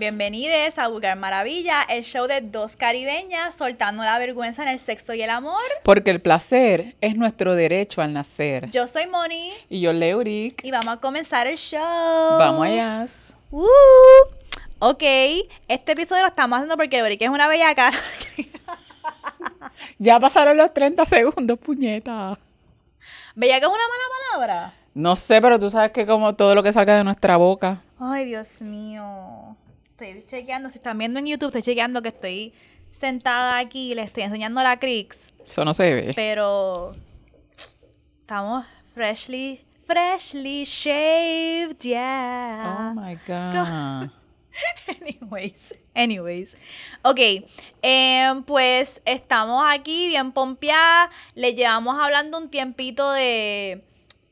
Bienvenidos a Vulgar Maravilla, el show de dos caribeñas soltando la vergüenza en el sexo y el amor. Porque el placer es nuestro derecho al nacer. Yo soy Moni. Y yo, Leuric. Y vamos a comenzar el show. Vamos allá. Uh, ok, este episodio lo estamos haciendo porque Leuric es una bella cara. ya pasaron los 30 segundos, puñeta. ¿Bella que es una mala palabra? No sé, pero tú sabes que como todo lo que salga de nuestra boca. Ay, Dios mío. Estoy chequeando, si están viendo en YouTube, estoy chequeando que estoy sentada aquí y le estoy enseñando la Crix. Eso no se ve. Pero estamos freshly, freshly shaved, yeah. Oh my God. anyways, anyways. Ok, em, pues estamos aquí bien pompeadas. Le llevamos hablando un tiempito de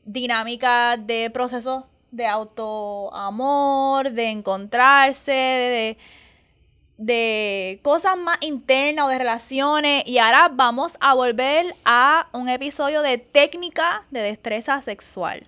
dinámica de proceso de autoamor, de encontrarse, de, de, cosas más internas o de relaciones. Y ahora vamos a volver a un episodio de técnica de destreza sexual.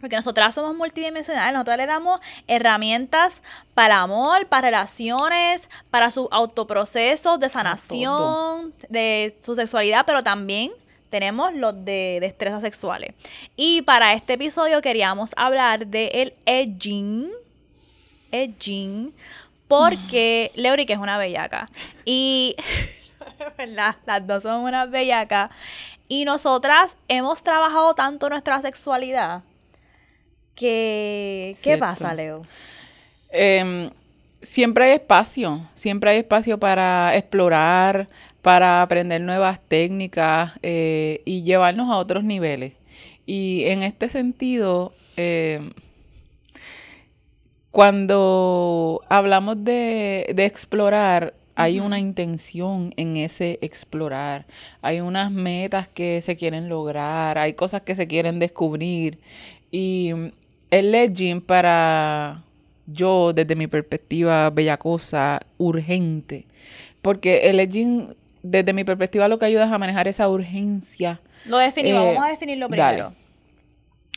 Porque nosotras somos multidimensionales, nosotros le damos herramientas para amor, para relaciones, para su autoproceso de sanación, de su sexualidad, pero también tenemos los de destrezas sexuales. Y para este episodio queríamos hablar del el edging. Edging. Porque Leuri, que es una bellaca. Y. Las dos son unas bellacas. Y nosotras hemos trabajado tanto nuestra sexualidad que. ¿Qué pasa, Leo? Em, siempre hay espacio. Siempre hay espacio para explorar, para aprender nuevas técnicas eh, y llevarnos a otros niveles. Y en este sentido, eh, cuando hablamos de, explorar, hay una intención en ese explorar, hay unas metas que se quieren lograr, hay cosas que se quieren descubrir. Y el legend para yo, desde mi perspectiva bella cosa, urgente, porque el edging desde mi perspectiva lo que ayuda es a manejar esa urgencia. Lo definimos, eh, vamos a definirlo primero.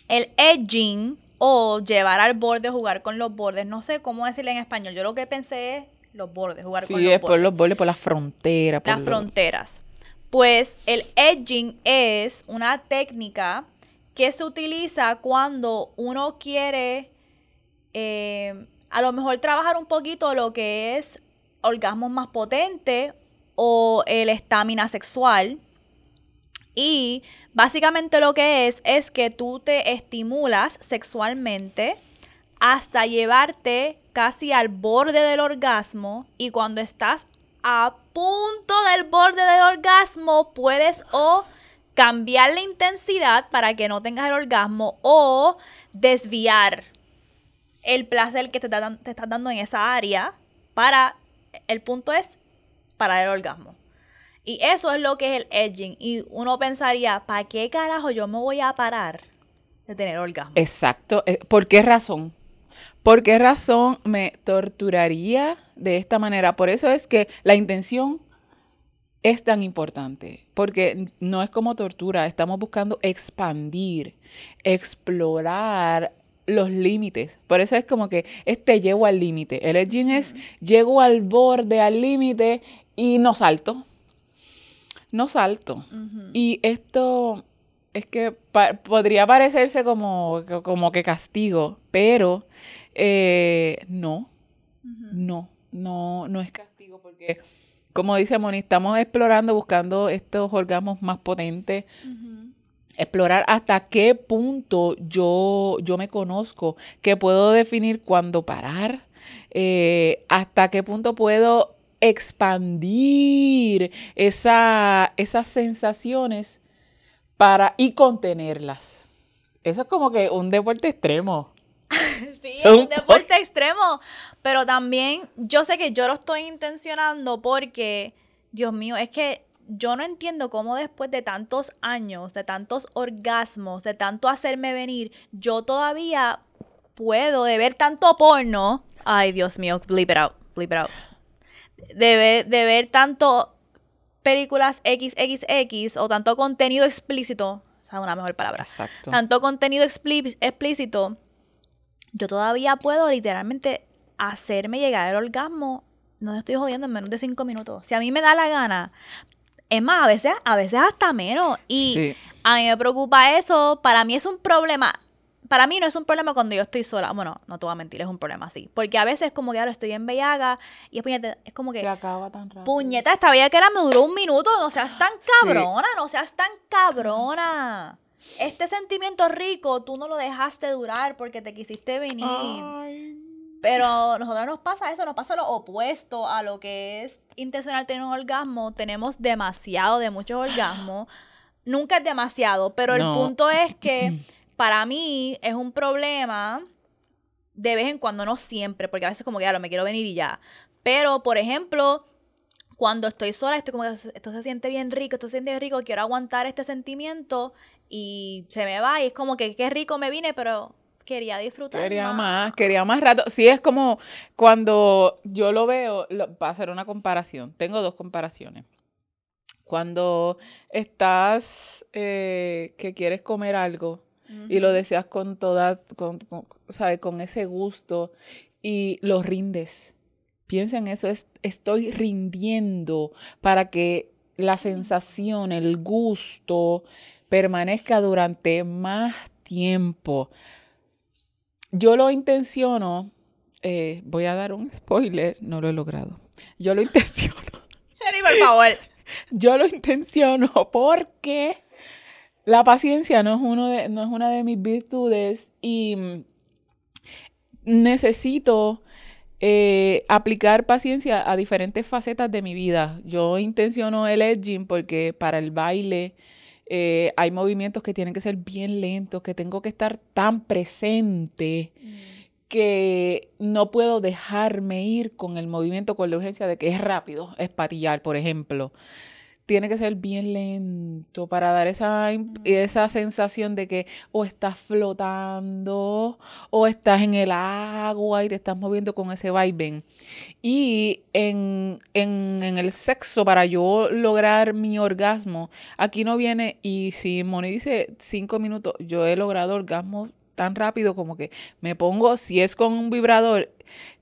El edging o llevar al borde, jugar con los bordes, no sé cómo decirle en español. Yo lo que pensé es los bordes, jugar con los bordes. Sí, por los bordes, por las fronteras. las fronteras. Pues el edging es una técnica que se utiliza cuando uno quiere eh, a lo mejor trabajar un poquito lo que es orgasmos más potentes o el estamina sexual. Y básicamente lo que es es que tú te estimulas sexualmente hasta llevarte casi al borde del orgasmo y cuando estás a punto del borde del orgasmo puedes o cambiar la intensidad para que no tengas el orgasmo o desviar el placer que te, te estás dando en esa área para el punto es para el orgasmo. Y eso es lo que es el edging. Y uno pensaría, ¿para qué carajo yo me voy a parar de tener orgasmo? Exacto. Eh, ¿Por qué razón? ¿Por qué razón me torturaría de esta manera? Por eso es que la intención es tan importante, porque no es como tortura, estamos buscando expandir, explorar los límites. Por eso es como que este llego al límite. El edging es llego al borde, al límite y no salto. No salto. Y esto es que podría parecerse como, como que castigo, pero eh, no, no, no, no es castigo porque, como dice Moni, estamos explorando, buscando estos orgasmos más potentes. Explorar hasta qué punto yo, yo me conozco, que puedo definir cuándo parar, eh, hasta qué punto puedo expandir esa, esas sensaciones para y contenerlas. Eso es como que un deporte extremo. sí, es un deporte extremo, pero también yo sé que yo lo estoy intencionando porque, Dios mío, es que yo no entiendo cómo después de tantos años, de tantos orgasmos, de tanto hacerme venir, yo todavía puedo de ver tanto porno. Ay, Dios mío, bleep it out, bleep it out de ver, tanto películas XXX o tanto contenido explícito, o sea, una mejor palabra, tanto contenido explícito, yo todavía puedo literalmente hacerme llegar el orgasmo, no estoy jodiendo en menos de cinco minutos. Si a mí me da la gana, es más, a veces, a veces hasta menos. Y Sí. a mí me preocupa eso. Para mí es un problema. Para mí no es un problema cuando yo estoy sola. Bueno, no te voy a mentir, es un problema así. Porque a veces como que ahora estoy en Bellaga y es, puñeta, es como que... Se acaba tan rápido. Puñeta, esta bella que era me duró un minuto. No seas tan cabrona, no seas tan cabrona. Este sentimiento rico tú no lo dejaste durar porque te quisiste venir. Ay. Pero a nosotros nos pasa eso, nos pasa lo opuesto a lo que es intencional tener un orgasmo. Tenemos demasiado de muchos orgasmos. Nunca es demasiado, pero el punto es que para mí es un problema de vez en cuando, no siempre, porque a veces como que ya lo me quiero venir y ya. Pero, por ejemplo, cuando estoy sola, estoy como que esto se siente bien rico, esto se siente bien rico, quiero aguantar este sentimiento y se me va y es como que qué rico me vine, pero quería disfrutar Quería más, quería más rato. Sí, es como cuando yo lo veo, lo- para hacer una comparación, tengo dos comparaciones. Cuando estás eh, que quieres comer algo y lo deseas con toda, con, con, ¿sabe? con ese gusto y lo rindes. Piensa en eso, es, estoy rindiendo para que la sensación, el gusto permanezca durante más tiempo. Yo lo intenciono, eh, voy a dar un spoiler, no lo he logrado. Yo lo intenciono. Por favor. Yo lo intenciono porque la paciencia no es, uno de, no es una de mis virtudes y mm, necesito eh, aplicar paciencia a diferentes facetas de mi vida. Yo intenciono el edging porque para el baile eh, hay movimientos que tienen que ser bien lentos, que tengo que estar tan presente que no puedo dejarme ir con el movimiento con la urgencia de que es rápido, es patillar, por ejemplo. Tiene que ser bien lento para dar esa, esa sensación de que o estás flotando o estás en el agua y te estás moviendo con ese vaivén. Y en, en, en el sexo, para yo lograr mi orgasmo, aquí no viene, y si Moni dice cinco minutos, yo he logrado orgasmo tan rápido como que me pongo, si es con un vibrador,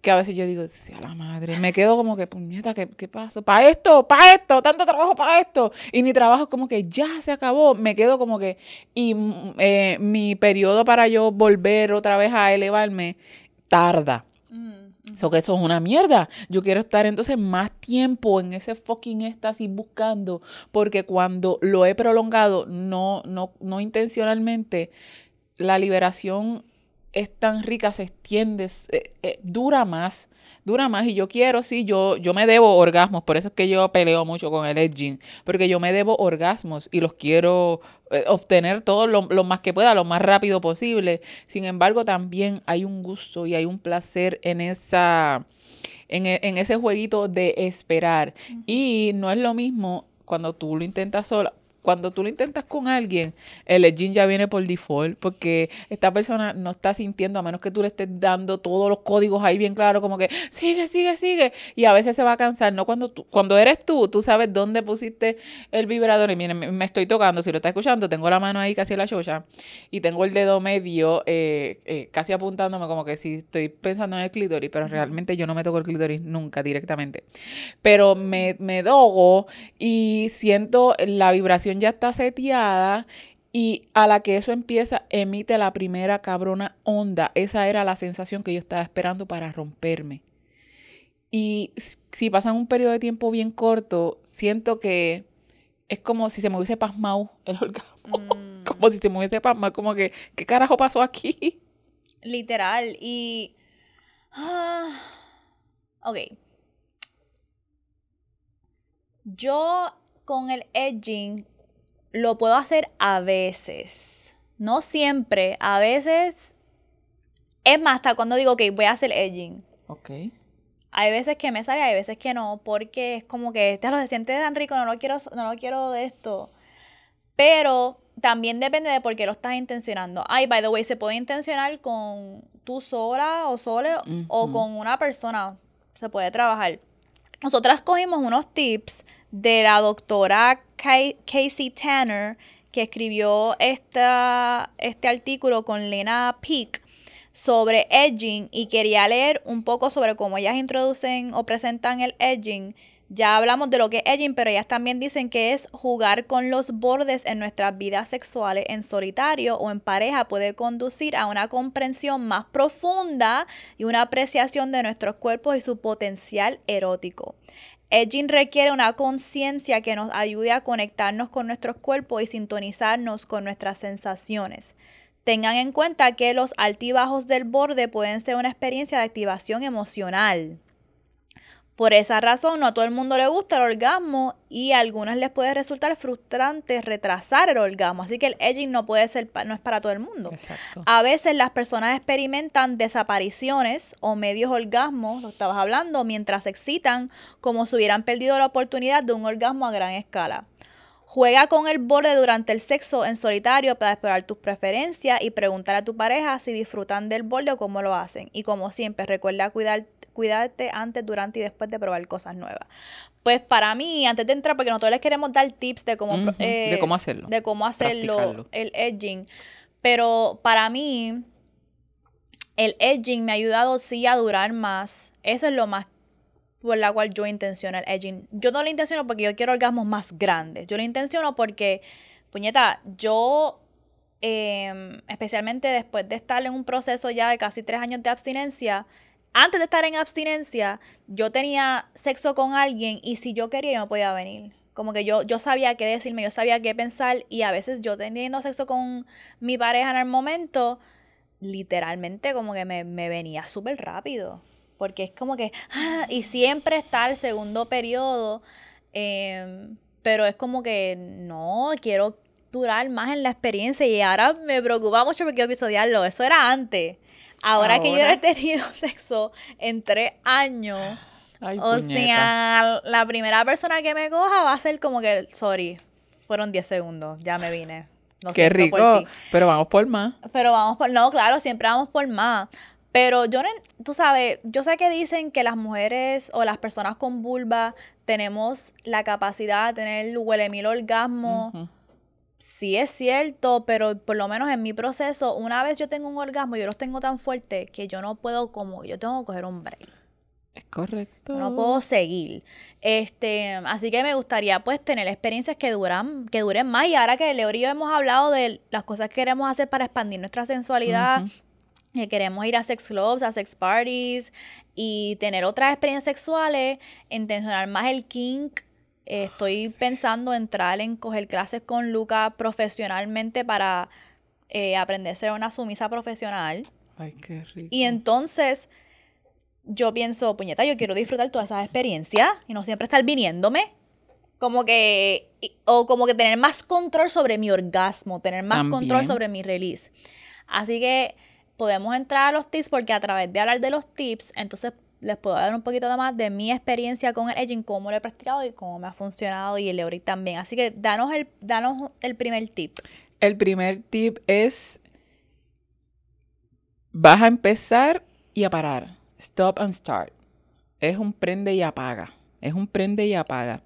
que a veces yo digo, sea la madre, me quedo como que, puñeta, ¿qué, qué pasó? ¿Para esto? ¿Para esto? ¿Tanto trabajo para esto? Y mi trabajo como que ya se acabó, me quedo como que, y mm, eh, mi periodo para yo volver otra vez a elevarme tarda. So que eso es una mierda. Yo quiero estar entonces más tiempo en ese fucking éxtasis buscando, porque cuando lo he prolongado, no, no, no intencionalmente, la liberación es tan rica, se extiende, eh, eh, dura más, dura más. Y yo quiero, sí, yo, yo me debo orgasmos, por eso es que yo peleo mucho con el edging, porque yo me debo orgasmos y los quiero eh, obtener todo lo, lo más que pueda, lo más rápido posible. Sin embargo, también hay un gusto y hay un placer en esa, en, e- en ese jueguito de esperar. Y no es lo mismo cuando tú lo intentas sola. Cuando tú lo intentas con alguien, el edging ya viene por default, porque esta persona no está sintiendo, a menos que tú le estés dando todos los códigos ahí bien claro, como que sigue, sigue, sigue. Y a veces se va a cansar, ¿no? Cuando, tú, cuando eres tú, tú sabes dónde pusiste el vibrador. Y miren, me, me estoy tocando, si lo está escuchando, tengo la mano ahí casi en la chocha y tengo el dedo medio eh, eh, casi apuntándome como que si estoy pensando en el clítoris, pero realmente yo no me toco el clítoris nunca directamente. Pero me, me dogo y siento la vibración ya está seteada y a la que eso empieza emite la primera cabrona onda. Esa era la sensación que yo estaba esperando para romperme. Y si pasan un periodo de tiempo bien corto, siento que es como si se me hubiese pasmado el orgasmo. Mm, Como si se me hubiese pasmado, como que, ¿qué carajo pasó aquí? literal. Y. ah, ok. Yo con el edging lo puedo hacer a veces. No siempre. A veces. Es más, hasta cuando digo, ok, voy a hacer edging. Ok. Hay veces que me sale, hay veces que no, porque es como que este lo se siente tan rico, no lo quiero, no lo quiero de esto. Pero también depende de por qué lo estás intencionando. Ay, by the way, se puede intencionar con tú sola o sole o con una persona. Se puede trabajar. Nosotras cogimos unos tips de la doctora Casey Tanner, que escribió esta, este artículo con Lena Peak sobre edging y quería leer un poco sobre cómo ellas introducen o presentan el edging. Ya hablamos de lo que es edging, pero ellas también dicen que es jugar con los bordes en nuestras vidas sexuales en solitario o en pareja puede conducir a una comprensión más profunda y una apreciación de nuestros cuerpos y su potencial erótico. Edging requiere una conciencia que nos ayude a conectarnos con nuestros cuerpos y sintonizarnos con nuestras sensaciones. Tengan en cuenta que los altibajos del borde pueden ser una experiencia de activación emocional. Por esa razón, no a todo el mundo le gusta el orgasmo y a algunas les puede resultar frustrante retrasar el orgasmo. Así que el edging no puede ser, no es para todo el mundo. Exacto. A veces las personas experimentan desapariciones o medios orgasmos, lo estabas hablando, mientras se excitan, como si hubieran perdido la oportunidad de un orgasmo a gran escala. Juega con el borde durante el sexo en solitario para explorar tus preferencias y preguntar a tu pareja si disfrutan del borde o cómo lo hacen. Y como siempre, recuerda cuidar cuidarte antes, durante y después de probar cosas nuevas. Pues para mí, antes de entrar, porque nosotros les queremos dar tips de cómo, eh, de cómo hacerlo. de cómo hacerlo, el edging. Pero para mí, el edging me ha ayudado sí a durar más. Eso es lo más por la cual yo intenciono el edging. Yo no lo intenciono porque yo quiero orgasmos más grandes. Yo lo intenciono porque, puñeta, yo, em, especialmente después de estar en un proceso ya de casi tres años de abstinencia, antes de estar en abstinencia, yo tenía sexo con alguien y si yo quería, yo me podía venir. Como que yo, yo sabía qué decirme, yo sabía qué pensar y a veces yo teniendo sexo con mi pareja en el momento, literalmente como que me, me venía súper rápido. Porque es como que, ah, y siempre está el segundo periodo, em, pero es como que no, quiero durar más en la experiencia y ahora me preocupa mucho porque quiero episodiarlo. Eso era antes. Ahora, que yo no he tenido sexo en tres años, Ay, o puñeta. sea, la primera persona que me coja va a ser como que, sorry, fueron 10 segundos, ya me vine. Qué por rico. ti. Pero vamos por más. Pero vamos por, no, claro, siempre vamos por más. Pero yo no, tú sabes, yo sé que dicen que las mujeres o las personas con vulva tenemos la capacidad de tener huele mil orgasmos. Sí es cierto, pero por lo menos en mi proceso, una vez yo tengo un orgasmo, yo los tengo tan fuertes que yo no puedo como, yo tengo que coger un break. Es correcto. No puedo seguir. Este, así que me gustaría pues tener experiencias que duran, que duren más. Y ahora que Leo y yo hemos hablado de las cosas que queremos hacer para expandir nuestra sensualidad. Que queremos ir a sex clubs, a sex parties y tener otras experiencias sexuales, intencionar más el kink. Eh, estoy pensando entrar en coger clases con Luca profesionalmente para eh, aprender a ser una sumisa profesional. Ay, qué rico. Y entonces yo pienso, puñeta, yo quiero disfrutar todas esas experiencias y no siempre estar viniéndome. Como que, y- o como que tener más control sobre mi orgasmo, tener más control sobre mi release. Así que podemos entrar a los tips porque a través de hablar de los tips, entonces les puedo dar un poquito más de mi experiencia con el edging, cómo lo he practicado y cómo me ha funcionado y el Eury también. Así que danos el, danos el primer tip. El primer tip es, vas a empezar y a parar. Stop and start. Es un prende y apaga. Es un prende y apaga.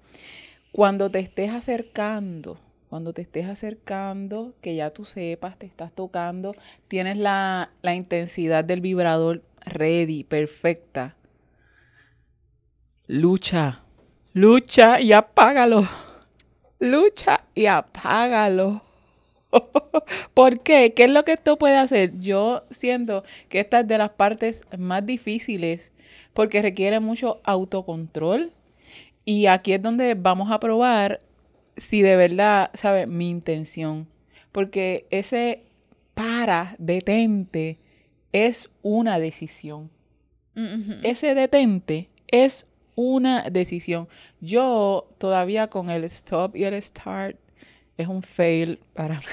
Cuando te estés acercando, cuando te estés acercando, que ya tú sepas, te estás tocando, tienes la, la intensidad del vibrador ready, perfecta. Lucha, lucha y apágalo. Lucha y apágalo. ¿Por qué? ¿Qué es lo que esto puede hacer? Yo siento que esta es de las partes más difíciles porque requiere mucho autocontrol. Y aquí es donde vamos a probar si de verdad, ¿sabes? Mi intención. Porque ese para, detente, es una decisión. Mm, Ese detente es una decisión. Yo todavía con el stop y el start es un fail para mí.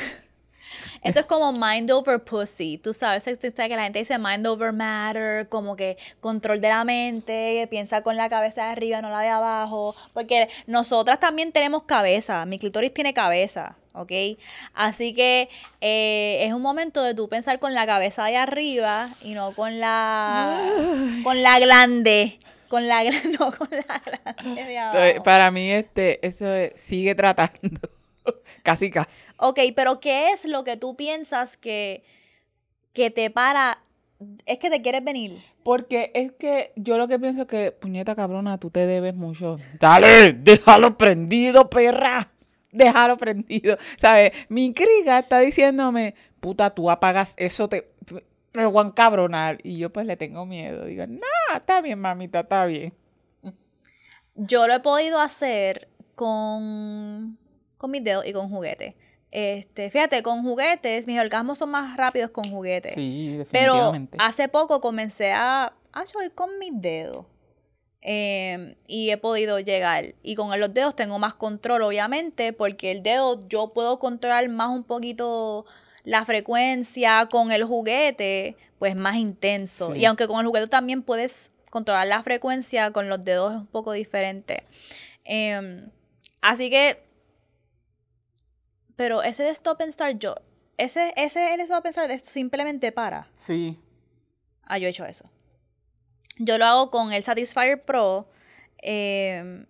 Esto es como mind over pussy. Tú sabes, que la gente dice mind over matter, como que control de la mente, piensa con la cabeza de arriba, no la de abajo. Porque nosotras también tenemos cabeza. Mi clitoris tiene cabeza, ¿ok? Así que eh, es un momento de tú pensar con la cabeza de arriba y no con la con la glande. Con la glande, no con la glande de Entonces, abajo. para mí, este, eso es- sigue tratando. casi, casi. Ok, pero ¿qué es lo que tú piensas que, que te para es que te quieres venir. Porque es que yo lo que pienso es que, puñeta cabrona, tú te debes mucho. Dale, déjalo prendido, perra. Déjalo prendido. ¿Sabes? Mi criga está diciéndome, puta, tú apagas eso, te. Me voy a cabronar. Y yo pues le tengo miedo. Digo, no, está bien, mamita, está bien. Yo lo he podido hacer con, con mis dedos y con juguetes. Este, fíjate, con juguetes, mis orgasmos son más rápidos con juguetes. Sí, Pero definitivamente. hace poco comencé a, a ir con mis dedos. Em, y he podido llegar. Y con los dedos tengo más control, obviamente, porque el dedo yo puedo controlar más un poquito la frecuencia. Con el juguete, pues más intenso. Sí. Y aunque con el juguete también puedes controlar la frecuencia, con los dedos es un poco diferente. Em, así que. Pero ese de Stop and Start, yo. Ese, ese el Stop and Start es simplemente para. Sí. Ah, yo he hecho eso. Yo lo hago con el Satisfyer Pro. eh,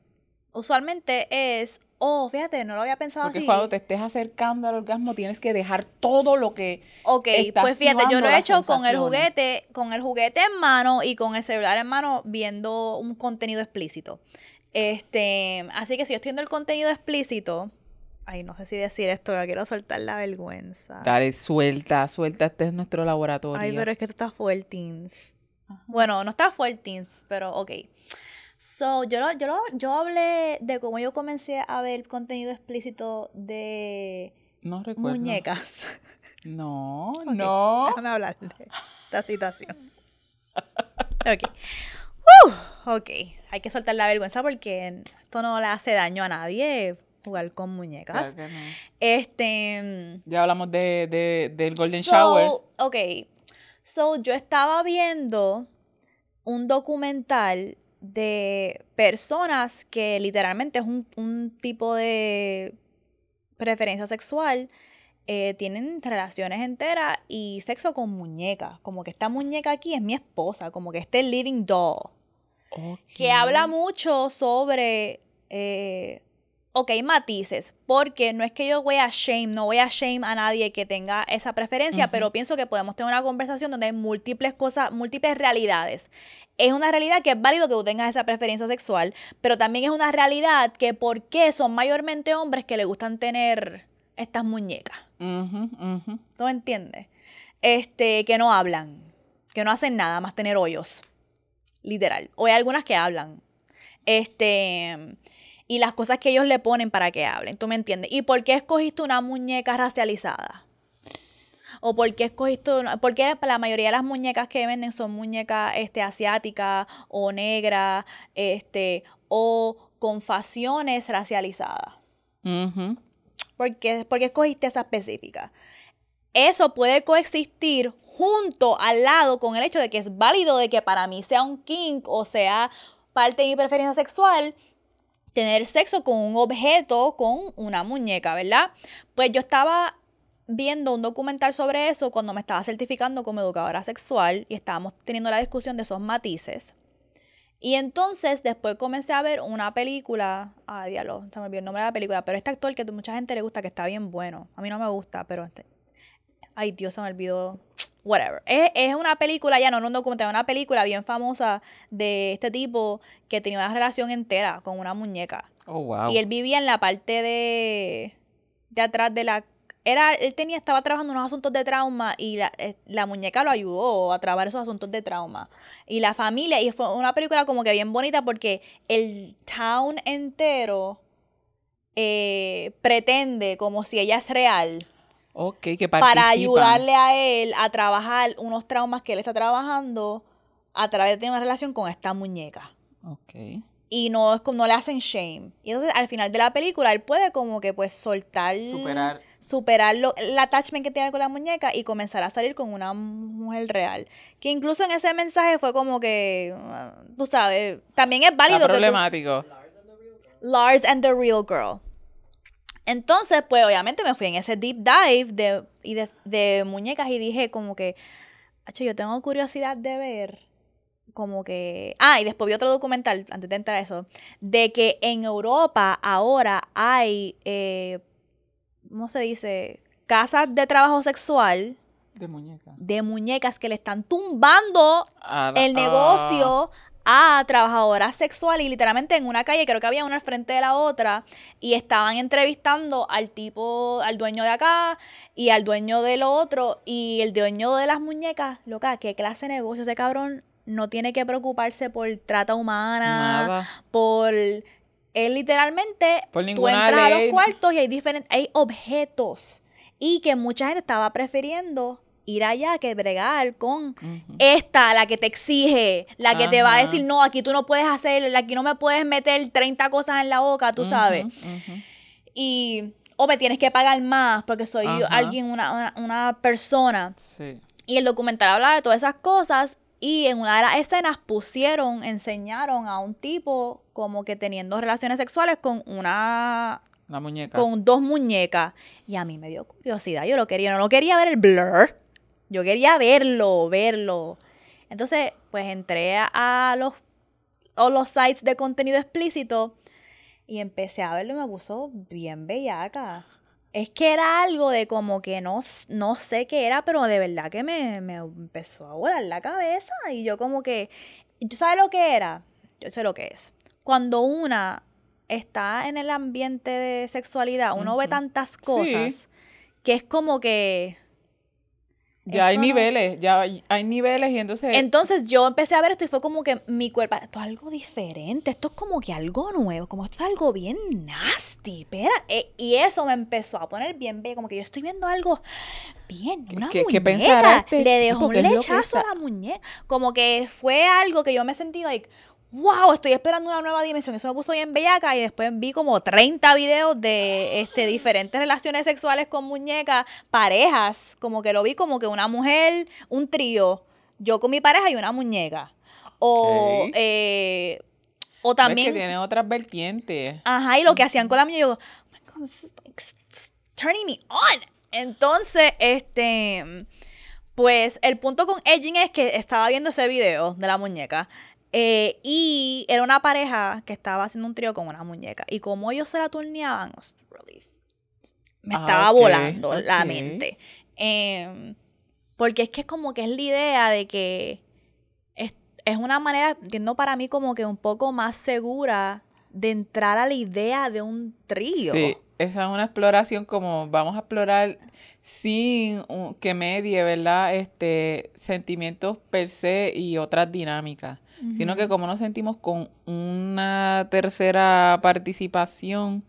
usualmente es. Oh, fíjate, no lo había pensado Porque así. cuando te estés acercando al orgasmo tienes que dejar todo lo que... Ok, pues fíjate, yo lo he hecho con el juguete, con el juguete en mano y con el celular en mano viendo un contenido explícito. Este, así que si yo estoy viendo el contenido explícito, ay, no sé si decir esto, yo quiero soltar la vergüenza. Dale, suelta, suelta, este es nuestro laboratorio. Ay, pero es que esto está fuertins. Bueno, no está fuertins, pero ok. So, yo, lo- yo, lo- yo hablé de cómo yo comencé a ver contenido explícito de No recuerdo. muñecas. No, no. Déjame hablar de esta situación. Ok. Uh, ok. Hay que soltar la vergüenza porque esto no le hace daño a nadie jugar con muñecas. Claro que no. Este. Ya hablamos de, de- del Golden so, Shower. Ok. So, yo estaba viendo un documental de personas que literalmente es un, un tipo de preferencia sexual. eh, tienen relaciones enteras y sexo con muñecas. Como que esta muñeca aquí es mi esposa, como que este living doll que habla mucho sobre, eh, ok, matices, porque no es que yo voy a shame, no voy a shame a nadie que tenga esa preferencia, pero pienso que podemos tener una conversación donde hay múltiples cosas, múltiples realidades. Es una realidad que es válido que tú tengas esa preferencia sexual, pero también es una realidad que por qué son mayormente hombres que le gustan tener estas muñecas. Ujú, ujú. ¿Tú me entiendes? Este, que no hablan, que no hacen nada más tener hoyos. Literal. O hay algunas que hablan. Este. Y las cosas que ellos le ponen para que hablen. ¿Tú me entiendes? ¿Y por qué escogiste una muñeca racializada? ¿O por qué escogiste una- por qué la mayoría de las muñecas que venden son muñecas este, asiáticas o negras, este, o con facciones racializadas? Ujú. ¿Por qué, por qué escogiste esa específica? Eso puede coexistir junto al lado con el hecho de que es válido de que para mí sea un kink o sea parte de mi preferencia sexual tener sexo con un objeto, con una muñeca, ¿verdad? Pues yo estaba viendo un documental sobre eso cuando me estaba certificando como educadora sexual y estábamos teniendo la discusión de esos matices. Y entonces después comencé a ver una película, ah, diablo, se me olvidó el nombre de la película, pero este actor que a mucha gente le gusta, que está bien bueno. A mí no me gusta, pero este, ay Dios, se me olvidó. Whatever. Es, es una película, ya no, no un documental, una película bien famosa de este tipo que tenía una relación entera con una muñeca. Oh, wow. Y él vivía en la parte de, de atrás de la... Era, él tenía, estaba trabajando unos asuntos de trauma y la, eh, la muñeca lo ayudó a trabajar esos asuntos de trauma. Y la familia, y fue una película como que bien bonita porque el town entero eh, pretende como si ella es real Ok, que para ayudarle a él a trabajar unos traumas que él está trabajando a través de tener una relación con esta muñeca Ok. y no es como no le hacen shame. Y entonces al final de la película él puede como que pues soltar Superar. superar lo- el attachment que tiene con la muñeca y comenzar a salir con una mujer real. Que incluso en ese mensaje fue como que ah, tú sabes, también es válido Está que tú- problemático. Lars and the Real Girl. Entonces, pues obviamente me fui en ese deep dive de, y de, de muñecas y dije como que, "Acho, yo tengo curiosidad de ver como que... Ah, y después vi otro documental, antes de entrar a eso, de que en Europa ahora hay, eh, ¿cómo se dice? Casas de trabajo sexual De muñeca. de muñecas que le están tumbando el negocio a trabajadoras sexuales y literalmente en una calle, creo que había una al frente de la otra, y estaban entrevistando al tipo, al dueño de acá y al dueño del otro, y el dueño de las muñecas, loca, ¿qué clase de negocio ese cabrón? No tiene que preocuparse por trata humana, Nada. por... Él literalmente, Por tú entras a los cuartos y hay diferentes, hay objetos. Y que mucha gente estaba prefiriendo ir allá que bregar con esta, la que te exige, la que te va a decir, no, aquí tú no puedes hacer, aquí no me puedes meter 30 cosas en la boca, tú sabes. Y, o me tienes que pagar más porque soy yo- alguien, una, una, una persona. Sí. Y el documental hablaba de todas esas cosas y en una de las escenas pusieron, enseñaron a un tipo como que teniendo relaciones sexuales con una La muñeca. con dos muñecas. Y a mí me dio curiosidad. Yo lo quería, no lo quería ver el blur. Yo quería verlo, verlo. Entonces, pues entré a, los, a los sites de contenido explícito y empecé a verlo y me puso bien bellaca. Es que era algo de como que no, no sé qué era, pero de verdad que me, me empezó a volar la cabeza. Y yo como que, ¿tú sabes lo que era? Yo sé lo que es. Cuando una está en el ambiente de sexualidad, uno ve tantas Sí. cosas que es como que... Ya hay no- niveles, ya hay, hay niveles y entonces... Entonces yo empecé a ver esto y fue como que mi cuerpo, esto es algo diferente, esto es como que algo nuevo, como esto es algo bien nasty, espera, eh, y eso me empezó a poner bien como que yo estoy viendo algo bien, una qué- muñeca, qué este le dejó un ¿Qué es lo que lechazo a la muñeca, como que fue algo que yo me sentí like, wow, estoy esperando una nueva dimensión, eso me puso bien bellaca y después vi como 30 videos de este, diferentes relaciones sexuales con muñecas, parejas, como que lo vi como que una mujer, un trío, yo con mi pareja y una muñeca. O, eh, o ves que también, tiene otras vertientes. ajá, y lo que hacían con la muñeca, yo, oh my God, this is like s- s- turning me on. Entonces, este, pues el punto con edging es que estaba viendo ese video de la muñeca. Eh, y era una pareja que estaba haciendo un trío con una muñeca. Y como ellos se la turneaban, really- me Ah, estaba volando la mente. Em, porque es que es como que es la idea de que es, es una manera, entiendo para mí como que un poco más segura de entrar a la idea de un trío. Sí, esa es una exploración como vamos a explorar sin que medie, ¿verdad? Este, sentimientos per se y otras dinámicas, sino que como nos sentimos con una tercera participación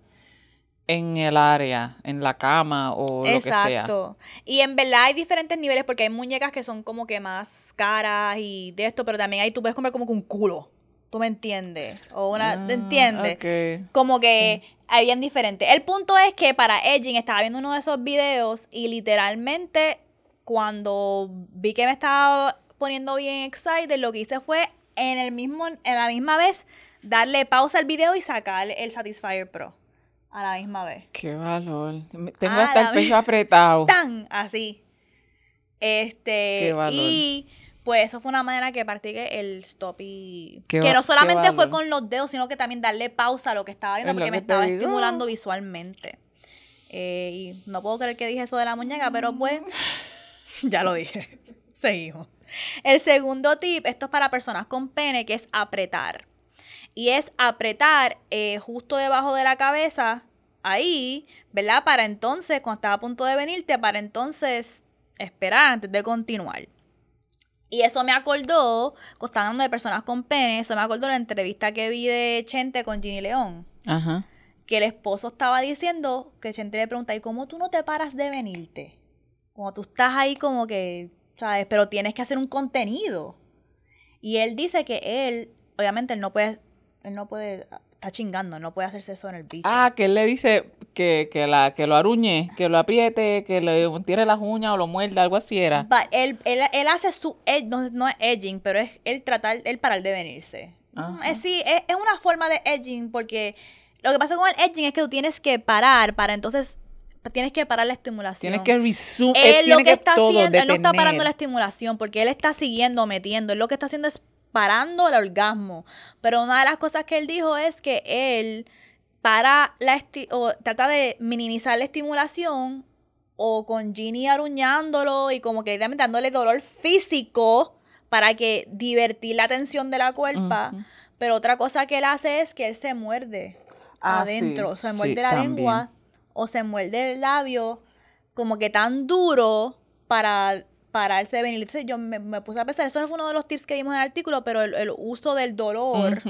en el área, en la cama o lo que sea. Exacto. Y en verdad hay diferentes niveles porque hay muñecas que son como que más caras y de esto, pero también hay, tú puedes comer como que un culo. ¿Tú me entiendes? O una, Ah, ¿te entiendes? ok. Como que hay bien diferente. El punto es que para Edging estaba viendo uno de esos videos y literalmente cuando vi que me estaba poniendo bien excited, lo que hice fue en el mismo, en la misma vez darle pausa al video y sacar el Satisfyer Pro a la misma vez. Qué valor. Tengo Ah, hasta el pecho apretado. tan así. Este, Qué valor. y pues eso fue una manera que practiqué el stop y Qué que no solamente fue con los dedos, sino que también darle pausa a lo que estaba viendo Es porque me estaba digo. estimulando visualmente. Eh, y no puedo creer que dije eso de la muñeca, pero pues ya lo dije. Seguimos. El segundo tip, esto es para personas con pene, que es apretar. Y es apretar eh, justo debajo de la cabeza, ahí, ¿verdad? Para entonces, cuando estás a punto de venirte, para entonces esperar antes de continuar. Y eso me acordó, cuando hablando de personas con pene, eso me acordó la entrevista que vi de Chente con Ginny León Ajá. que el esposo estaba diciendo que Chente le pregunta, ¿y cómo tú no te paras de venirte? Como tú estás ahí como que, ¿sabes? Pero tienes que hacer un contenido. Y él dice que él, obviamente él no puede, él no puede, está chingando, no puede hacerse eso en el bicho. Ah, que él le dice que, que, la, que lo aruñe, que lo apriete, que le tire las uñas o lo muerda, algo así era. But él, él, él hace su, ed- no, no es edging, pero es él tratar, él parar de venirse. Es, sí, es, es una forma de edging porque lo que pasa con el edging es que tú tienes que parar para entonces, tienes que parar la estimulación. Tienes que resume, Él lo que, está haciendo, él no está parando la estimulación porque él está siguiendo metiendo. Él lo que está haciendo es parando el orgasmo. Pero una de las cosas que él dijo es que él para la esti- o trata de minimizar la estimulación o con Ginny aruñándolo y como que dándole dolor físico para que divertir la tensión de la cuerpa. Pero otra cosa que él hace es que él se muerde Ah, adentro. sí, se sí, muerde la también. lengua o se muerde el labio como que tan duro para pararse de venir. Entonces yo me, me puse a pensar, eso no fue uno de los tips que vimos en el artículo, pero el, el uso del dolor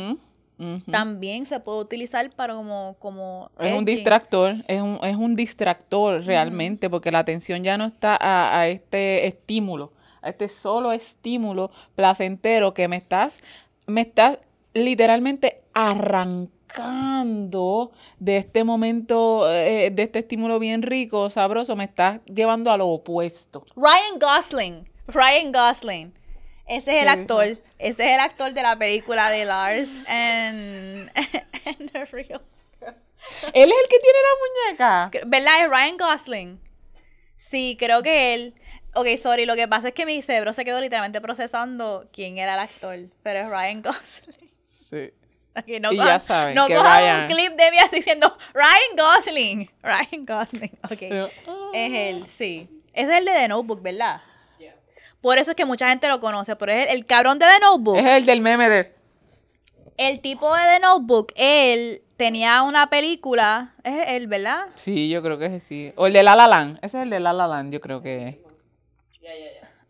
también se puede utilizar para como... como Es un distractor, es un, es un distractor realmente, porque la atención ya no está a, a este estímulo, a este solo estímulo placentero que me estás, me estás literalmente arrancando de este momento, eh, de este estímulo bien rico, sabroso, me estás llevando a lo opuesto. Ryan Gosling. Ryan Gosling. Ese es el actor. Ese es el actor de la película de Lars and, and the Real. Él es el que tiene la muñeca. ¿Verdad? Es Ryan Gosling. Sí, creo que él. Ok, sorry, lo que pasa es que mi cerebro se quedó literalmente procesando quién era el actor. Pero es Ryan Gosling. Sí. No Y ya saben no que cojan Ryan- un clip de mí diciendo Ryan Gosling. Ryan Gosling. Ok. Es él, sí. Ese es el de The Notebook, ¿verdad? Por eso es que mucha gente lo conoce. Pero es el, el cabrón de The Notebook. Es el del meme de... El tipo de The Notebook, él tenía una película. Es él, ¿verdad? Sí, yo creo que es sí. O el de La La Land. Ese es el de La La Land, yo creo que es.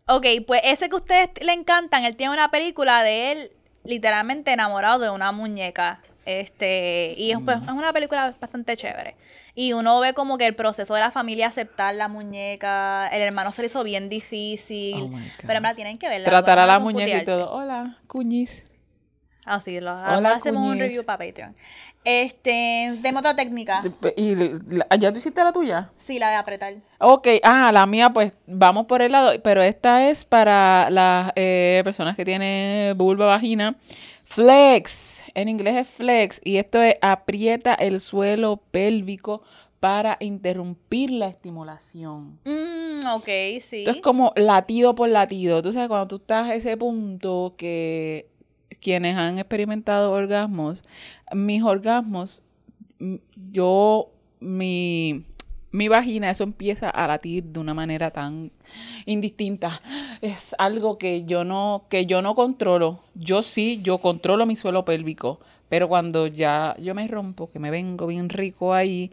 Ok, pues ese que a ustedes le encantan, él tiene una película de él literalmente enamorado de una muñeca. Este, y es, pues, es una película bastante chévere. Y uno ve como que el proceso de la familia aceptar la muñeca, el hermano se le hizo bien difícil. Oh pero verdad tienen que verla. Tratar a la muñeca y todo. Hola, cuñiz. Ah, sí, lo, Hola, ahora hacemos un review para Patreon. Este, deme otra técnica. ¿Y la- ya tú hiciste la tuya? Sí, la de apretar. Ok, ah, la mía, pues vamos por el lado, pero esta es para las eh, personas que tienen vulva vagina. Flex, en inglés es flex, y esto es aprieta el suelo pélvico para interrumpir la estimulación. Mm, ok, sí. Esto es como latido por latido. Tú sabes, cuando tú estás a ese punto que quienes han experimentado orgasmos, mis orgasmos, yo, mi, mi vagina, eso empieza a latir de una manera tan indistinta. Es algo que yo no, que yo no controlo. Yo sí, yo controlo mi suelo pélvico. Pero cuando ya yo me rompo, que me vengo bien rico ahí,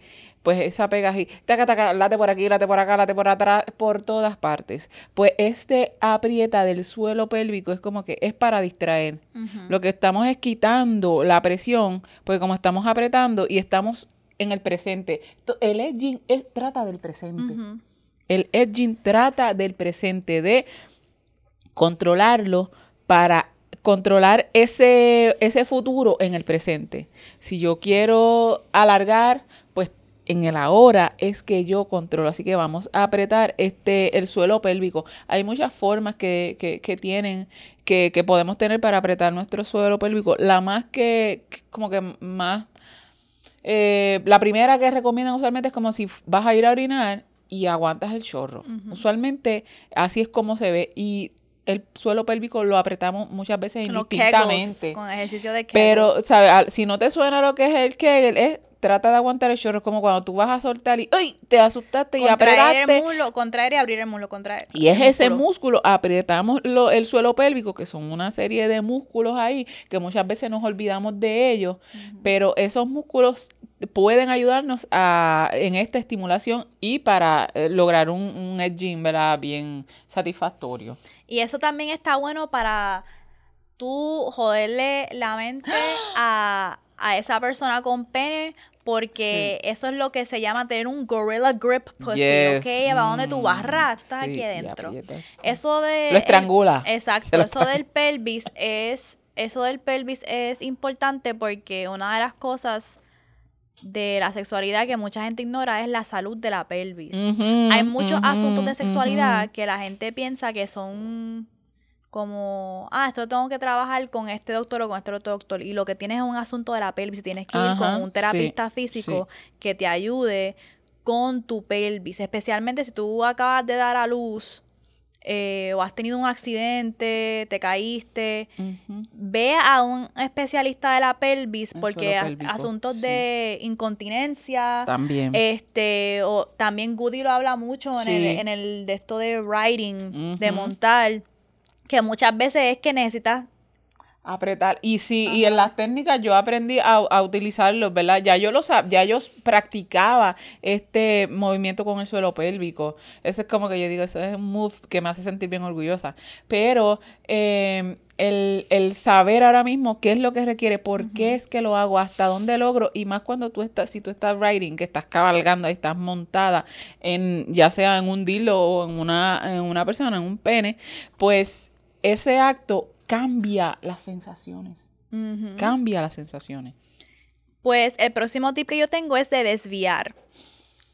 pues esa pega así, taca, taca, late por aquí, late por acá, late por atrás, por todas partes. Pues este aprieta del suelo pélvico es como que es para distraer. Lo que estamos es quitando la presión, porque como estamos apretando y estamos en el presente, el edging es- trata del presente. El edging trata del presente, de controlarlo para controlar ese, ese futuro en el presente. Si yo quiero alargar, en el ahora es que yo controlo. Así que vamos a apretar este, el suelo pélvico. Hay muchas formas que, que, que tienen, que, que podemos tener para apretar nuestro suelo pélvico. La más que, como que más eh, la primera que recomiendan usualmente es como si vas a ir a orinar y aguantas el chorro. Usualmente así es como se ve y el suelo pélvico lo apretamos muchas veces los indistintamente. Kegels, con ejercicio de Kegels. Pero, ¿sabes? Al- Si no te suena lo que es el Kegel, es trata de aguantar el chorro. Es como cuando tú vas a soltar y ¡ay! te asustaste y contraer apretaste. el muslo, contraer y abrir el muslo, contraer. Y es ese músculo. músculo, apretamos lo- el suelo pélvico, que son una serie de músculos ahí, que muchas veces nos olvidamos de ellos, pero esos músculos pueden ayudarnos a, en esta estimulación y para eh, lograr un, un edging, ¿verdad? Bien satisfactorio. Y eso también está bueno para tú joderle la mente a, a esa persona con pene, porque eso es lo que se llama tener un gorilla grip pussy, Yes. ¿ok? ¿Para dónde tú vas? Mm, tú estás sí, aquí adentro. Eso de... Lo estrangula. el- exacto, lo eso del pelvis es... Eso del pelvis es importante porque una de las cosas de la sexualidad que mucha gente ignora es la salud de la pelvis. Hay muchos asuntos de sexualidad que la gente piensa que son como, ah, esto tengo que trabajar con este doctor o con este otro doctor. Y lo que tienes es un asunto de la pelvis. Tienes que ir con un terapista sí, físico que te ayude con tu pelvis. Especialmente si tú acabas de dar a luz eh, o has tenido un accidente, te caíste, ve a un especialista de la pelvis El porque pélvico, asuntos sí. de incontinencia, También. este, o también Goody lo habla mucho en, el, en el de esto de riding, de montar, que muchas veces es que necesitas Apretar. Y sí, y en las técnicas yo aprendí a, a utilizarlos, ¿verdad? Ya yo lo sab- ya yo practicaba este movimiento con el suelo pélvico. Eso es como que yo digo, eso es un move que me hace sentir bien orgullosa. Pero eh, el, el saber ahora mismo qué es lo que requiere, por qué es que lo hago, hasta dónde logro, y más cuando tú estás, si tú estás riding, que estás cabalgando, ahí estás montada en, ya sea en un dilo o en una, en una persona, en un pene, pues ese acto cambia las sensaciones. Cambia las sensaciones. Pues el próximo tip que yo tengo es de desviar.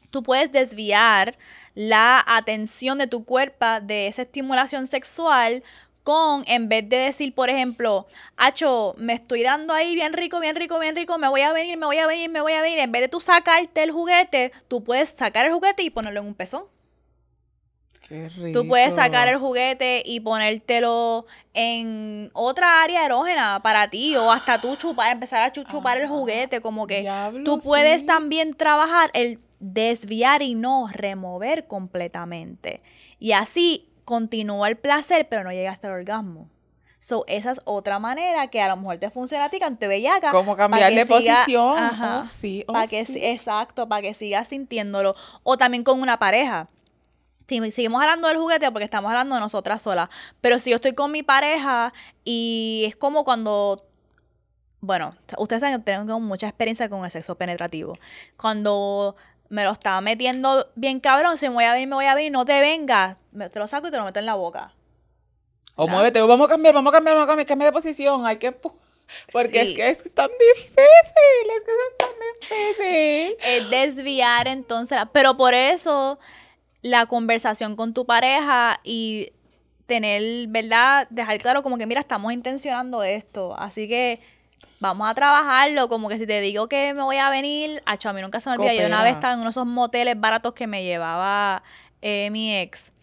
Tú puedes desviar la atención de tu cuerpo de esa estimulación sexual con, en vez de decir, por ejemplo, Acho, me estoy dando ahí bien rico, bien rico, bien rico, me voy a venir, me voy a venir, me voy a venir. En vez de tú sacarte el juguete, tú puedes sacar el juguete y ponerlo en un pezón. Qué rico. Tú puedes sacar el juguete y ponértelo en otra área erógena para ti o hasta tú chupar, empezar a chu- chupar el Ajá. juguete, como que Diablo, tú puedes sí. también trabajar el desviar y no remover completamente. Y así continúa el placer, pero no llega hasta el orgasmo. So, esa es otra manera que a lo mejor te funciona a ti, cuando te bellaca. Como cambiar de siga- posición. Ajá. Oh, sí, oh, Para que, sí. exacto, para que sigas sintiéndolo. O también con una pareja. Si seguimos hablando del juguete porque estamos hablando de nosotras solas. Pero si yo estoy con mi pareja y es como cuando. Bueno, ustedes saben que tengo mucha experiencia con el sexo penetrativo. Cuando me lo estaba metiendo bien cabrón, si me voy a venir, me voy a venir, no te vengas. Me, te lo saco y te lo meto en la boca. O ¿verdad? muévete, o vamos a cambiar, vamos a cambiar, vamos a cambiar, cambia de posición. Hay que. Porque Sí. es que es tan difícil, es que es tan difícil. es desviar entonces, pero por eso la conversación con tu pareja y tener, ¿verdad? Dejar claro como que, mira, estamos intencionando esto, así que vamos a trabajarlo, como que si te digo que me voy a venir, acho, a mí nunca se me olvida, yo una vez estaba en uno de esos moteles baratos que me llevaba eh, mi ex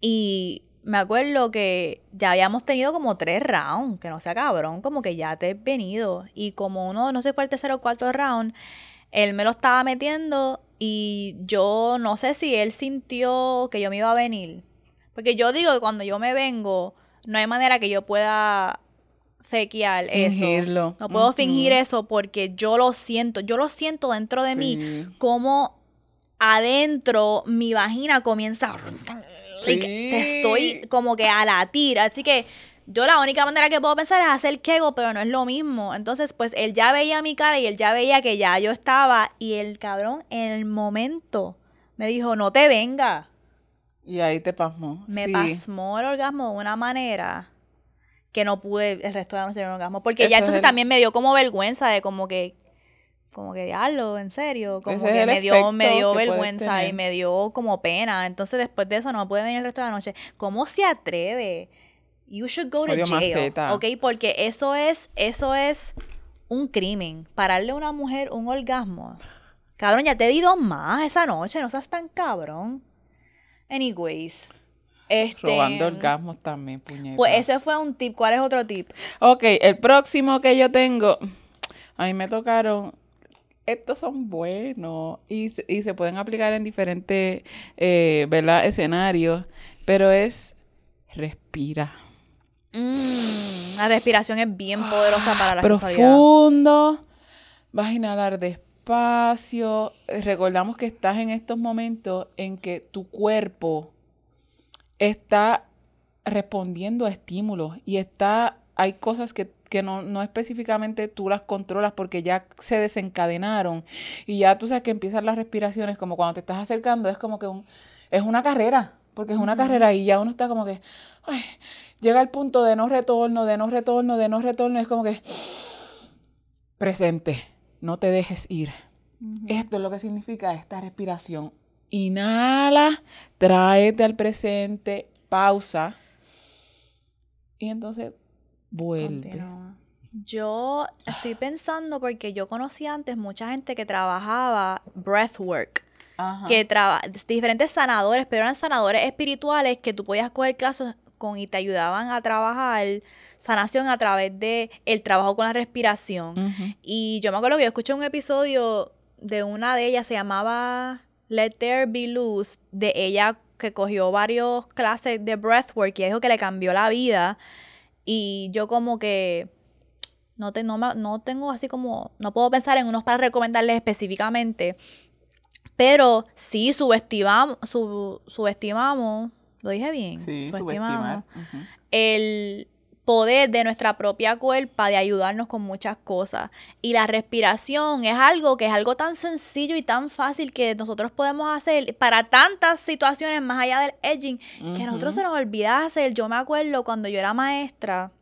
y me acuerdo que ya habíamos tenido como tres rounds, que no sea cabrón, como que ya te he venido. Y como uno, no sé, fue el tercero o cuarto round, él me lo estaba metiendo y yo no sé si él sintió que yo me iba a venir. Porque yo digo que cuando yo me vengo, no hay manera que yo pueda fequear Fingirlo. eso. No puedo fingir eso porque yo lo siento. Yo lo siento dentro de mí como adentro mi vagina comienza estoy como que a latir así que yo la única manera que puedo pensar es hacer kego pero no es lo mismo entonces pues él ya veía mi cara y él ya veía que ya yo estaba y el cabrón en el momento me dijo no te venga Y ahí te pasmó. me sí. pasmó el orgasmo de una manera que no pude el resto de la noche tener un orgasmo porque Eso ya es entonces el- también me dio como vergüenza de como que como que diablo, en serio, como Ese es que me dio, me dio vergüenza y me dio como pena. Entonces después de eso no pude venir el resto de la noche. ¿Cómo se atreve? You should go to Odio jail, maceta. ¿ok? Porque eso es, eso es un crimen. Pararle a una mujer un orgasmo. Cabrón, ya te di dos más esa noche, no seas tan cabrón. Anyways. Este, Robando orgasmos también, puñeta. Pues ese fue un tip. ¿Cuál es otro tip? Ok, el próximo que yo tengo, a mí me tocaron, estos son buenos y, se- y se pueden aplicar en diferentes, eh, ¿verdad? Escenarios, pero es respira. Mm, la respiración es bien poderosa para la sexualidad. Profundo, vas a inhalar despacio. Recordamos que estás en estos momentos en que tu cuerpo está respondiendo a estímulos y está, hay cosas que, que no, no específicamente tú las controlas porque ya se desencadenaron y ya tú sabes que empiezan las respiraciones como cuando te estás acercando, es como que un, es una carrera, porque es una carrera y ya uno está como que, ay, llega el punto de no retorno, de no retorno, de no retorno, es como que presente, no te dejes ir. Esto es lo que significa esta respiración. Inhala, tráete al presente, pausa y entonces vuelve. Continúa. Yo estoy pensando porque yo conocí antes mucha gente que trabajaba breathwork. Ajá. que traba diferentes sanadores, pero eran sanadores espirituales que tú podías coger clases con y te ayudaban a trabajar sanación a través de el trabajo con la respiración. Y yo me acuerdo que yo escuché un episodio de una de ellas, se llamaba Let There Be Loose, de ella que cogió varios clases de breathwork y dijo que le cambió la vida. Y yo como que no, te, no, me- no tengo así como, no puedo pensar en unos para recomendarles específicamente, pero sí subestimamos, sub- subestimamos, lo dije bien, Sí, subestimamos el poder de nuestra propia cuerpa de ayudarnos con muchas cosas. Y la respiración es algo que es algo tan sencillo y tan fácil que nosotros podemos hacer para tantas situaciones más allá del edging que a nosotros se nos olvida hacer. Yo me acuerdo cuando yo era maestra,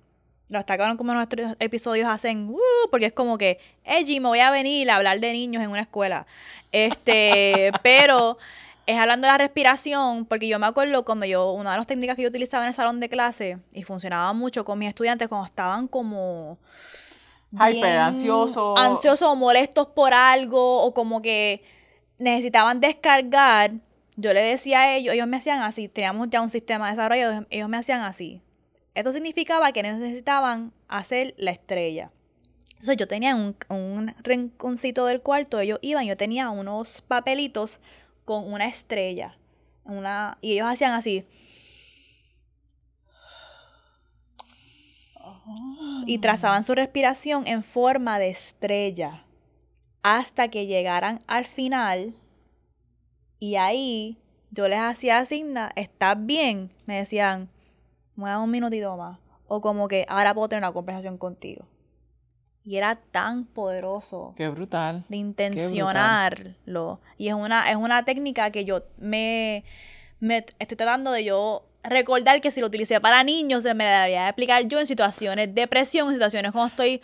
lo destacaron como nuestros episodios hacen, "Uh", porque es como que, edging, me voy a venir a hablar de niños en una escuela. Este, pero es hablando de la respiración, porque yo me acuerdo cuando yo, una de las técnicas que yo utilizaba en el salón de clase, y funcionaba mucho con mis estudiantes cuando estaban como Hyper, bien ansioso. ansiosos o molestos por algo, o como que necesitaban descargar, yo le decía a ellos, ellos me hacían así, teníamos ya un sistema desarrollado, ellos me hacían así. Esto significaba que necesitaban hacer la estrella. Entonces yo tenía un, un rinconcito del cuarto, ellos iban, yo tenía unos papelitos con una estrella. Una, y ellos hacían así. Y trazaban su respiración en forma de estrella. Hasta que llegaran al final. Y ahí yo les hacía asigna, ¿estás bien? Me decían, me da un minutito más. O como que ahora puedo tener una conversación contigo. Y era tan poderoso Qué brutal. de intencionarlo. Y es una, es una técnica que yo me, me estoy tratando de yo recordar que si lo utilicé para niños, se me debería aplicar yo en situaciones de presión, en situaciones cuando estoy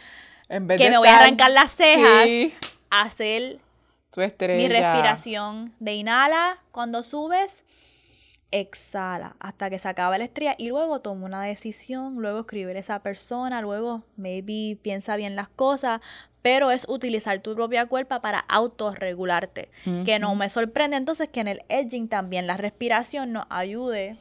En vez que de me voy a arrancar las cejas, Sí, hacer mi respiración de inhala cuando subes, exhala hasta que se acaba la estrella y luego toma una decisión, luego escribir a esa persona, luego maybe piensa bien las cosas, pero es utilizar tu propia cuerpa para autorregularte. Que no me sorprende entonces que en el edging también la respiración nos ayude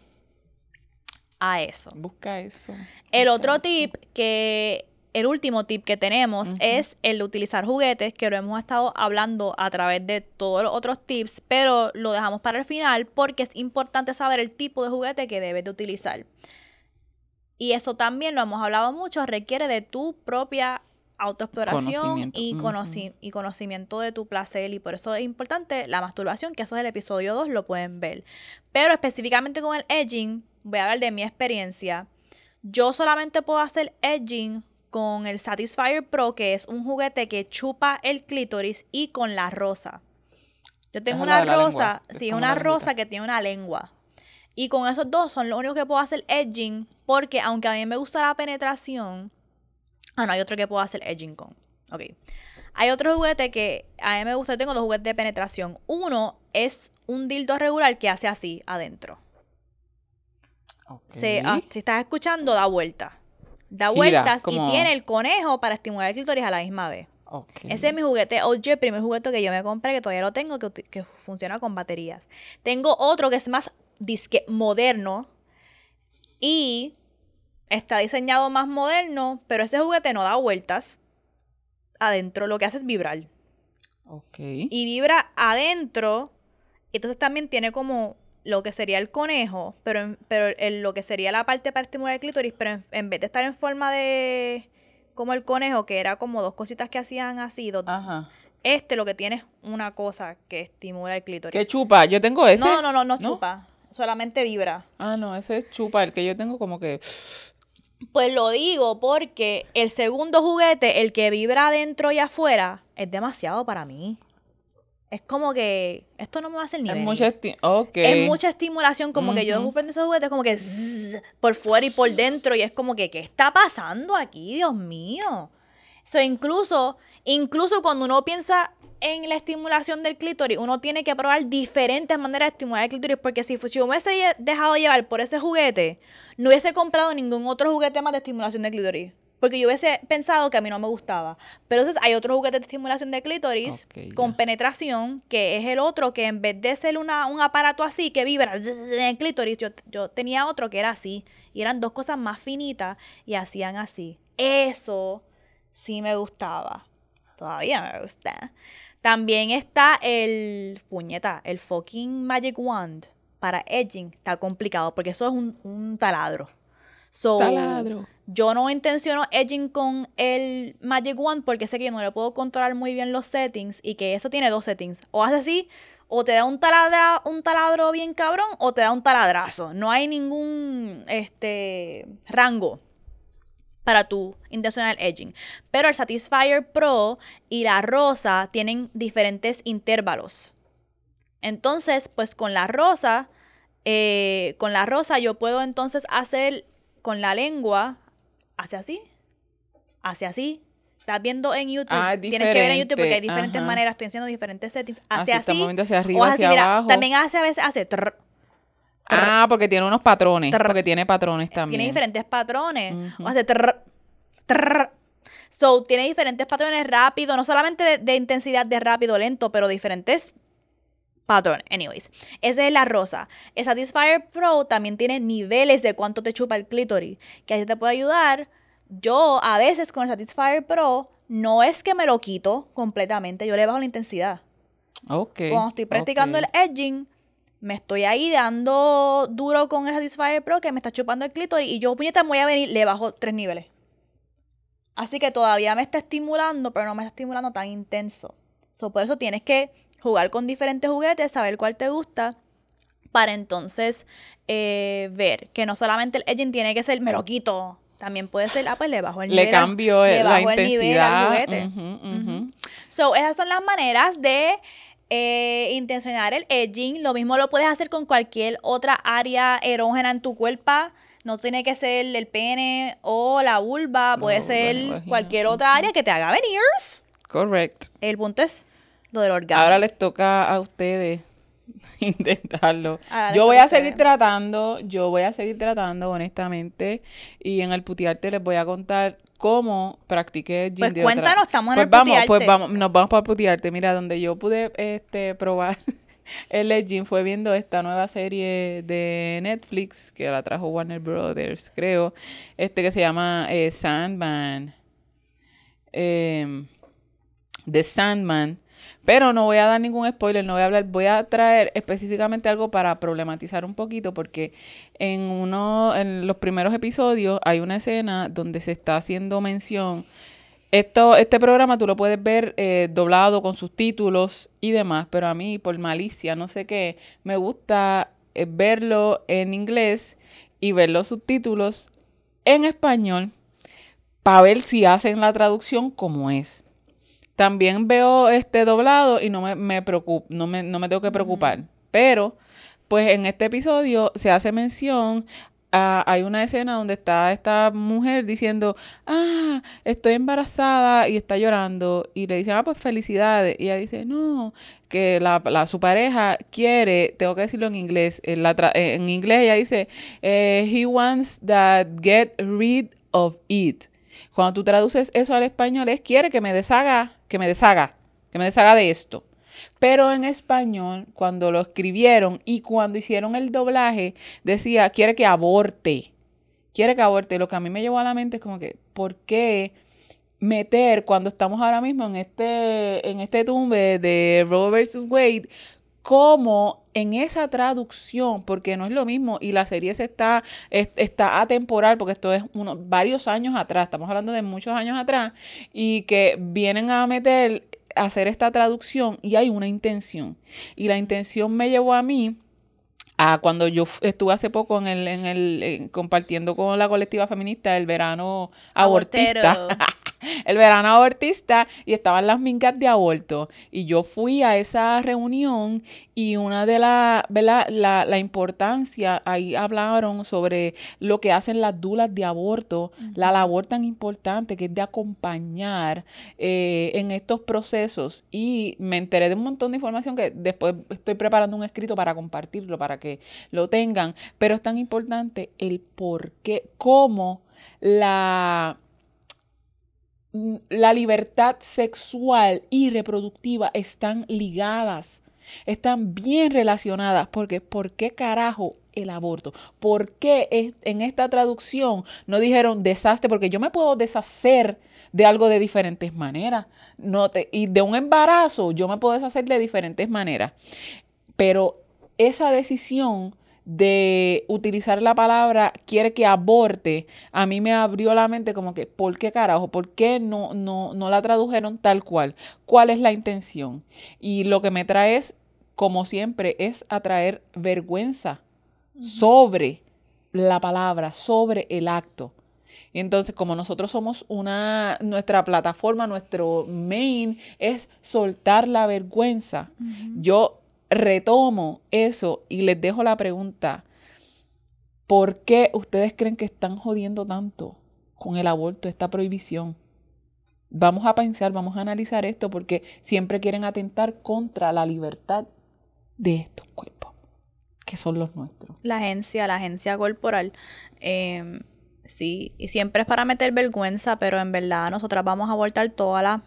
a eso. Busca eso. El otro eso. tip que, el último tip que tenemos es el de utilizar juguetes, que lo hemos estado hablando a través de todos los otros tips, pero lo dejamos para el final porque es importante saber el tipo de juguete que debes de utilizar. Y eso también lo hemos hablado mucho, requiere de tu propia autoexploración y, y conocimiento de tu placer y por eso es importante la masturbación, que eso es el episodio 2, lo pueden ver. Pero específicamente con el edging, voy a hablar de mi experiencia. Yo solamente puedo hacer edging con el Satisfyer Pro, que es un juguete que chupa el clítoris, y con la rosa. Yo tengo es una rosa, es sí, como una rosa que tiene una lengua. Y con esos dos son los únicos que puedo hacer edging, porque aunque a mí me gusta la penetración, ah, no, hay otro que puedo hacer edging con. Ok. Hay otro juguete que a mí me gusta, yo tengo dos juguetes de penetración. Uno es un dildo regular que hace así adentro. Ok. Se, ah, si estás escuchando, da vuelta. Da Gira, vueltas como- y tiene el conejo para estimular el clítoris a la misma vez. Ese es mi juguete OG, el primer juguete que yo me compré, que todavía lo tengo, que, que funciona con baterías. Tengo otro que es más disque moderno y está diseñado más moderno, pero ese juguete no da vueltas. Adentro lo que hace es vibrar. Ok. Y vibra adentro. Entonces también tiene como lo que sería el conejo, pero, en- pero en lo que sería la parte para estimular el clítoris, pero en, en vez de estar en forma de como el conejo, que era como dos cositas que hacían así, dos- Ajá. este lo que tiene es una cosa que estimula el clítoris. ¿Qué chupa? Yo tengo ese. No, no, no, no chupa, solamente vibra. Ah, no, ese es chupa. El que yo tengo como que. Pues lo digo porque el segundo juguete, el que vibra adentro y afuera, es demasiado para mí. Es como que esto no me va a hacer ni Es mucha esti- Ok. Es mucha estimulación, como que yo prendo esos juguetes como que zzz, por fuera y por dentro y es como que ¿qué está pasando aquí, Dios mío? So, incluso incluso cuando uno piensa en la estimulación del clítoris, uno tiene que probar diferentes maneras de estimular el clítoris porque si yo me hubiese dejado llevar por ese juguete, no hubiese comprado ningún otro juguete más de estimulación del clítoris. Porque yo hubiese pensado que a mí no me gustaba. Pero entonces hay otro juguete de estimulación de clítoris con penetración, que es el otro que en vez de ser una, un aparato así que vibra en el clítoris, yo, yo tenía otro que era así. Y eran dos cosas más finitas y hacían así. Eso sí me gustaba. Todavía me gusta. También está el puñeta, el fucking Magic Wand para edging. Está complicado porque eso es un, un taladro. So, Taladro. Yo no intenciono edging con el Magic Wand porque sé que yo no le puedo controlar muy bien los settings y que eso tiene dos settings. O hace así, o te da un, taladra, un taladro bien cabrón, o te da un taladrazo. No hay ningún este rango para tu intencional edging. Pero el Satisfyer Pro y la rosa tienen diferentes intervalos. Entonces, pues con la rosa, eh, con la rosa yo puedo entonces hacer con la lengua, hacia así, hacia así. Estás viendo en YouTube, Ah, tienes que ver en YouTube porque hay diferente, diferentes ajá. maneras, estoy haciendo diferentes settings. Así Hacia está así, moviendo hacia o arriba, hacia hacia así, mira, abajo. también hace a veces hace trrr, Ah, porque tiene unos patrones. Trrr. Porque tiene patrones también. tiene diferentes patrones. Ujú. O hace. So, tiene diferentes patrones rápido, no solamente de, de intensidad de rápido, lento, pero diferentes patrones. Anyways, esa es la rosa. El Satisfyer Pro también tiene niveles de cuánto te chupa el clítoris, que así te puede ayudar. Yo, a veces con el Satisfyer Pro, no es que me lo quito completamente, yo le bajo la intensidad. Ok. Cuando estoy practicando el edging, me estoy ahí dando duro con el Satisfyer Pro que me está chupando el clítoris y yo, puñeta, me voy a venir, le bajo tres niveles. Así que todavía me está estimulando, pero no me está estimulando tan intenso. So, por eso tienes que jugar con diferentes juguetes, saber cuál te gusta, para entonces eh, ver que no solamente el edging tiene que ser, me lo quito. También puede ser, ah, pues le bajo el nivel. Le cambio le la bajo el nivel al intensidad. juguete. So, esas son las maneras de eh, intencionar el edging. Lo mismo lo puedes hacer con cualquier otra área erógena en tu cuerpo. No tiene que ser el pene o la vulva, puede ser cualquier otra área que te haga venir. Correct. El punto es lo del orgasmo. Ahora les toca a ustedes intentarlo. Ahora Yo voy a seguir tratando, yo voy a seguir tratando, honestamente. Y en el putearte les voy a contar cómo practiqué gym Pues de otra- cuéntanos, estamos en pues el vamos, pues vamos, nos vamos para putearte. Mira, donde yo pude este probar el edging fue viendo esta nueva serie de Netflix que la trajo Warner Brothers, creo, este que se llama eh, Sandman. Em, The Sandman. Pero no voy a dar ningún spoiler, no voy a hablar, voy a traer específicamente algo para problematizar un poquito, porque en uno, en los primeros episodios hay una escena donde se está haciendo mención. Esto, este programa tú lo puedes ver eh, doblado con subtítulos y demás, pero a mí, por malicia, no sé qué, me gusta eh, verlo en inglés y ver los subtítulos en español para ver si hacen la traducción como es. También veo este doblado y no me, me preocup- no me, no me tengo que preocupar. Pero, pues en este episodio se hace mención a, hay una escena donde está esta mujer diciendo, ah, estoy embarazada y está llorando. Y le dicen, ah, pues felicidades. Y ella dice, no, que la, la- su pareja quiere, tengo que decirlo en inglés, en, la en inglés ella dice, eh, he wants that get rid of it. Cuando tú traduces eso al español es quiere que me deshaga, que me deshaga, que me deshaga de esto. Pero en español, cuando lo escribieron y cuando hicieron el doblaje, decía quiere que aborte. Quiere que aborte. Lo que a mí me llevó a la mente es como que, ¿por qué meter cuando estamos ahora mismo en este, en este tumbe de Roe vs. Wade, como en esa traducción, porque no es lo mismo, y la serie se está, es- está atemporal, porque esto es unos varios años atrás, estamos hablando de muchos años atrás, y que vienen a meter, a hacer esta traducción, y hay una intención. Y la intención me llevó a mí a cuando yo estuve hace poco en el, en el en- compartiendo con la colectiva feminista el verano abortista. el verano abortista y estaban las mingas de aborto. Y yo fui a esa reunión y una de las, ¿verdad? La, la importancia, ahí hablaron sobre lo que hacen las dulas de aborto, la labor tan importante que es de acompañar eh, en estos procesos. Y me enteré de un montón de información que después estoy preparando un escrito para compartirlo, para que lo tengan. Pero es tan importante el por qué, cómo la la libertad sexual y reproductiva están ligadas, están bien relacionadas, porque ¿por qué carajo el aborto? ¿Por qué en esta traducción no dijeron desastre? Porque yo me puedo deshacer de algo de diferentes maneras. No te, y de un embarazo yo me puedo deshacer de diferentes maneras. Pero esa decisión de utilizar la palabra quiere que aborte, a mí me abrió la mente como que, ¿por qué carajo? ¿Por qué no, no, no la tradujeron tal cual? ¿Cuál es la intención? Y lo que me trae es, como siempre, es atraer vergüenza sobre la palabra, sobre el acto. Y entonces, como nosotros somos una, nuestra plataforma, nuestro main es soltar la vergüenza. Yo retomo eso y les dejo la pregunta, ¿por qué ustedes creen que están jodiendo tanto con el aborto, esta prohibición? Vamos a pensar, vamos a analizar esto porque siempre quieren atentar contra la libertad de estos cuerpos, que son los nuestros. La agencia, la agencia corporal. Em, sí, y siempre es para meter vergüenza, pero en verdad nosotras vamos a abortar todas las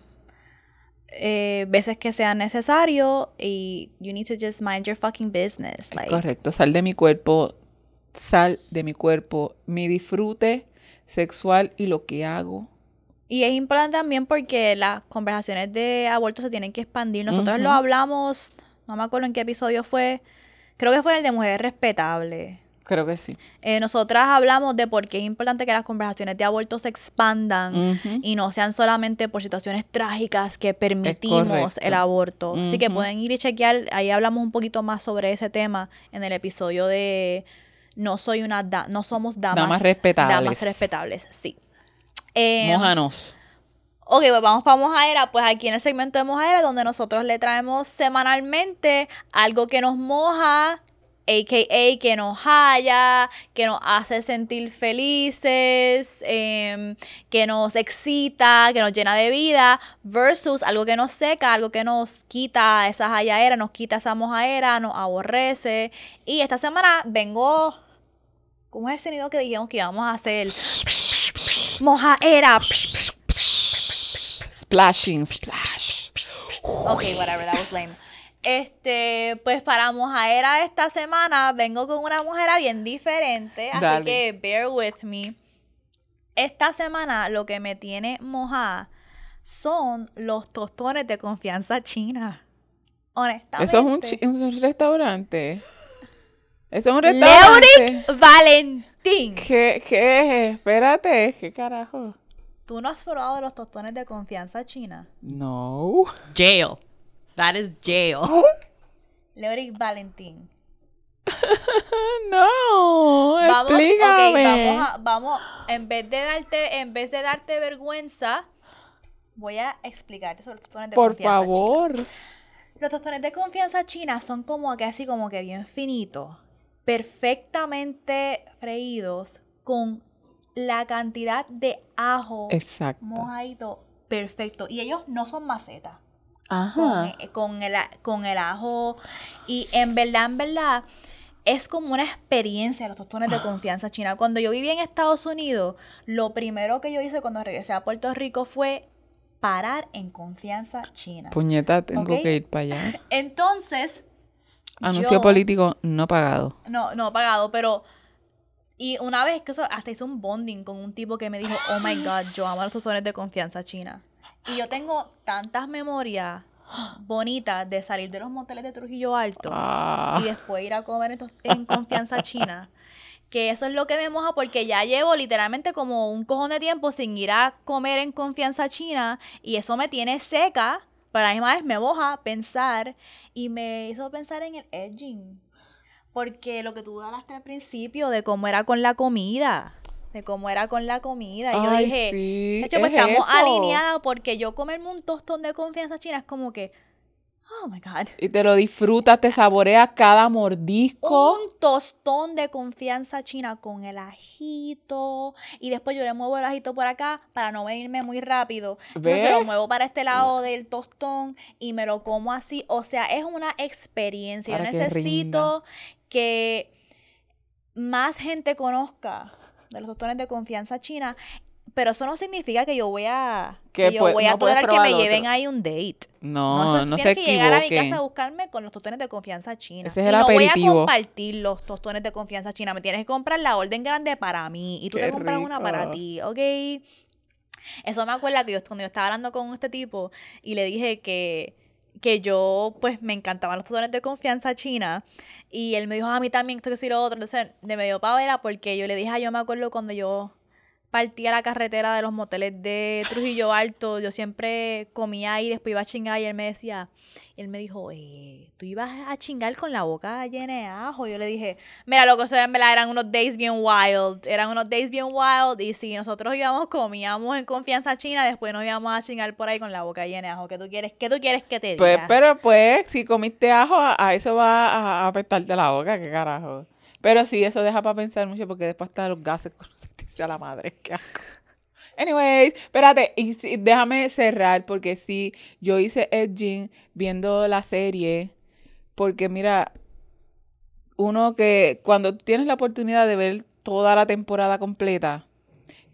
eh, veces que sea necesario y you need to just mind your fucking business. Correcto, sal de mi cuerpo, sal de mi cuerpo, mi disfrute sexual y lo que hago. Y es importante también porque las conversaciones de aborto se tienen que expandir. Nosotros lo hablamos, no me acuerdo en qué episodio fue, creo que fue el de Mujeres Respetables Creo que sí. Eh, nosotras hablamos de por qué es importante que las conversaciones de aborto se expandan y no sean solamente por situaciones trágicas que permitimos el aborto. Así que pueden ir y chequear, ahí hablamos un poquito más sobre ese tema en el episodio de No soy una no somos damas, damas respetables. Damas respetables, sí. Eh, Mojanos. Ok, pues vamos para Mojaera. Pues aquí en el segmento de Mojaera, donde nosotros le traemos semanalmente algo que nos moja AKA que nos halla, que nos hace sentir felices, em, que nos excita, que nos llena de vida, versus algo que nos seca, algo que nos quita esa hallaera, nos quita esa mojaera, nos aborrece. Y esta semana vengo. ¿Cómo es el sonido que dijimos que íbamos a hacer? Mojaera. Splashing, splash. Ok, whatever, that was lame. Este, pues para Mojaera esta semana vengo con una mojera bien diferente, así que bear with me. Esta semana lo que me tiene mojada son los tostones de confianza china. Honestamente. Eso es un, restaurante. Eso es un restaurante. Leuric Valentín. ¿Qué, ¿Qué? Espérate, ¿qué carajo? ¿Tú no has probado los tostones de confianza china? No. Jail. That is jail. Leoric Valentín. no, vamos, explícame. vamos, a, vamos, en vez de darte, en vez de darte vergüenza, voy a explicarte sobre los tostones de confianza. Por favor. Los tostones de confianza china son como que así como que bien finitos, perfectamente freídos con la cantidad de ajo Exacto. mojadito perfecto. Y ellos no son macetas. Ajá. E, con, el, con el ajo. Y en verdad, en verdad, es como una experiencia los tostones de confianza china. Cuando yo viví en Estados Unidos, lo primero que yo hice cuando regresé a Puerto Rico fue parar en confianza china. Puñeta, tengo que ir para allá. Entonces. Anuncio político no pagado. No, no pagado, pero. Y una vez que eso, hasta hice un bonding con un tipo que me dijo, oh my god, yo amo los tostones de confianza china. Y yo tengo tantas memorias bonitas de salir de los moteles de Trujillo Alto ah. y después ir a comer en, confianza china. Que eso es lo que me moja porque ya llevo literalmente como un cojón de tiempo sin ir a comer en confianza china y eso me tiene seca, pero a la misma vez me moja pensar y me hizo pensar en el edging. Porque lo que tú hablaste al principio de cómo era con la comida de cómo era con la comida. Y yo dije, sí, pues estamos alineados porque yo comerme un tostón de confianza china es como que, oh my God. Y te lo disfrutas, te saboreas cada mordisco. Un tostón de confianza china con el ajito. Y después yo le muevo el ajito por acá para no venirme muy rápido. Entonces lo muevo para este lado del tostón y me lo como así. O sea, es una experiencia. yo necesito que más gente conozca de los tostones de confianza china Pero eso no significa que yo voy a, Que que yo pues, voy a no tolerar que me lleven otro. ahí un date. No, no, tú se tienes que llegar a mi casa a buscarme con los tostones de confianza china. Ese es y el no voy a aperitivo. compartir los tostones de confianza china. Me tienes que comprar la orden grande para mí y tú Qué te compras una para ti, ¿ok? Eso me acuerda que yo cuando yo estaba hablando con este tipo y le dije que, que yo pues me encantaban los tostones de confianza china y él me dijo a mí también esto que sí lo otro. Entonces de medio pavera porque yo le dije, ah, yo me acuerdo cuando yo partía la carretera de los moteles de Trujillo Alto, yo siempre comía ahí, después iba a chingar y él me decía, y él me dijo, eh, tú ibas a chingar con la boca llena de ajo. Yo le dije, mira, loco, eso en verdad eran unos days bien wild, eran unos days bien wild y si nosotros íbamos, comíamos en confianza china, después nos íbamos a chingar por ahí con la boca llena de ajo. ¿Qué tú quieres, qué tú quieres que te diga? Pues, pero pues, si comiste ajo, a, eso va a, a apestarte la boca, qué carajo. Pero sí, eso deja para pensar mucho porque después hasta los gases con sentirse a la madre. Qué asco. Anyways, espérate, y déjame cerrar porque sí, yo hice edging viendo la serie porque mira, uno que cuando tienes la oportunidad de ver toda la temporada completa,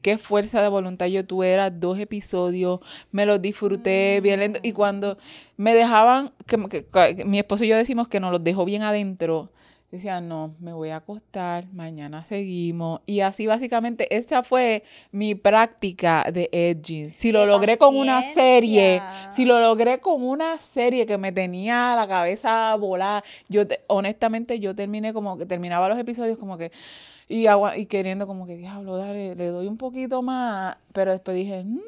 qué fuerza de voluntad yo tuve, era dos episodios, me los disfruté bien lento y cuando me dejaban, que, que- que mi esposo y yo decimos que nos los dejó bien adentro, decía, no, me voy a acostar, mañana seguimos. Y así básicamente, esa fue mi práctica de edging. Si lo ¡Qué logré con una serie, si lo logré con una serie que me tenía la cabeza volada, yo te- honestamente yo terminé como que terminaba los episodios como que y, agua- y queriendo como que diablo, dale, le doy un poquito más, pero después dije, "Mm,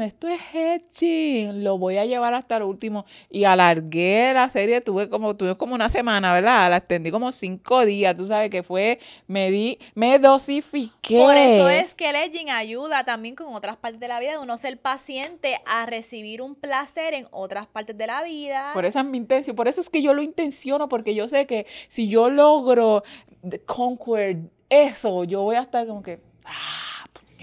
esto es hedging, lo voy a llevar hasta el último y alargué la serie, tuve como tuve como una semana, ¿verdad? La extendí como cinco días, tú sabes que fue, me di, me dosifiqué. Por eso es que el edging ayuda también con otras partes de la vida, de uno ser paciente a recibir un placer en otras partes de la vida. Por esa es mi intención, por eso es que yo lo intenciono, porque yo sé que si yo logro conquer eso, yo voy a estar como que, ah,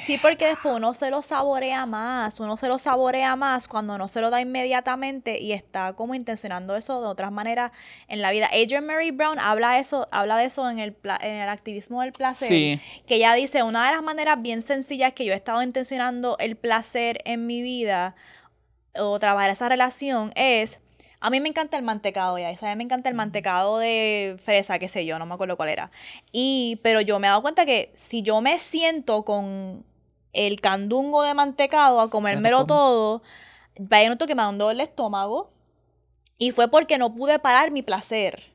Sí, porque después uno se lo saborea más, uno se lo saborea más cuando no se lo da inmediatamente y está como intencionando eso de otras maneras en la vida. Adrian Mary Brown habla eso, habla de eso en el, pla- en el activismo del placer, Sí. que ella dice, una de las maneras bien sencillas que yo he estado intencionando el placer en mi vida o trabajar esa relación es a mí me encanta el mantecado ya, ¿sabes? Me encanta el mantecado de fresa, qué sé yo, no me acuerdo cuál era. Y, pero yo me he dado cuenta que si yo me siento con el candungo de mantecado a comérmelo todo, vaya noto que me dolor el estómago. Y fue porque no pude parar mi placer.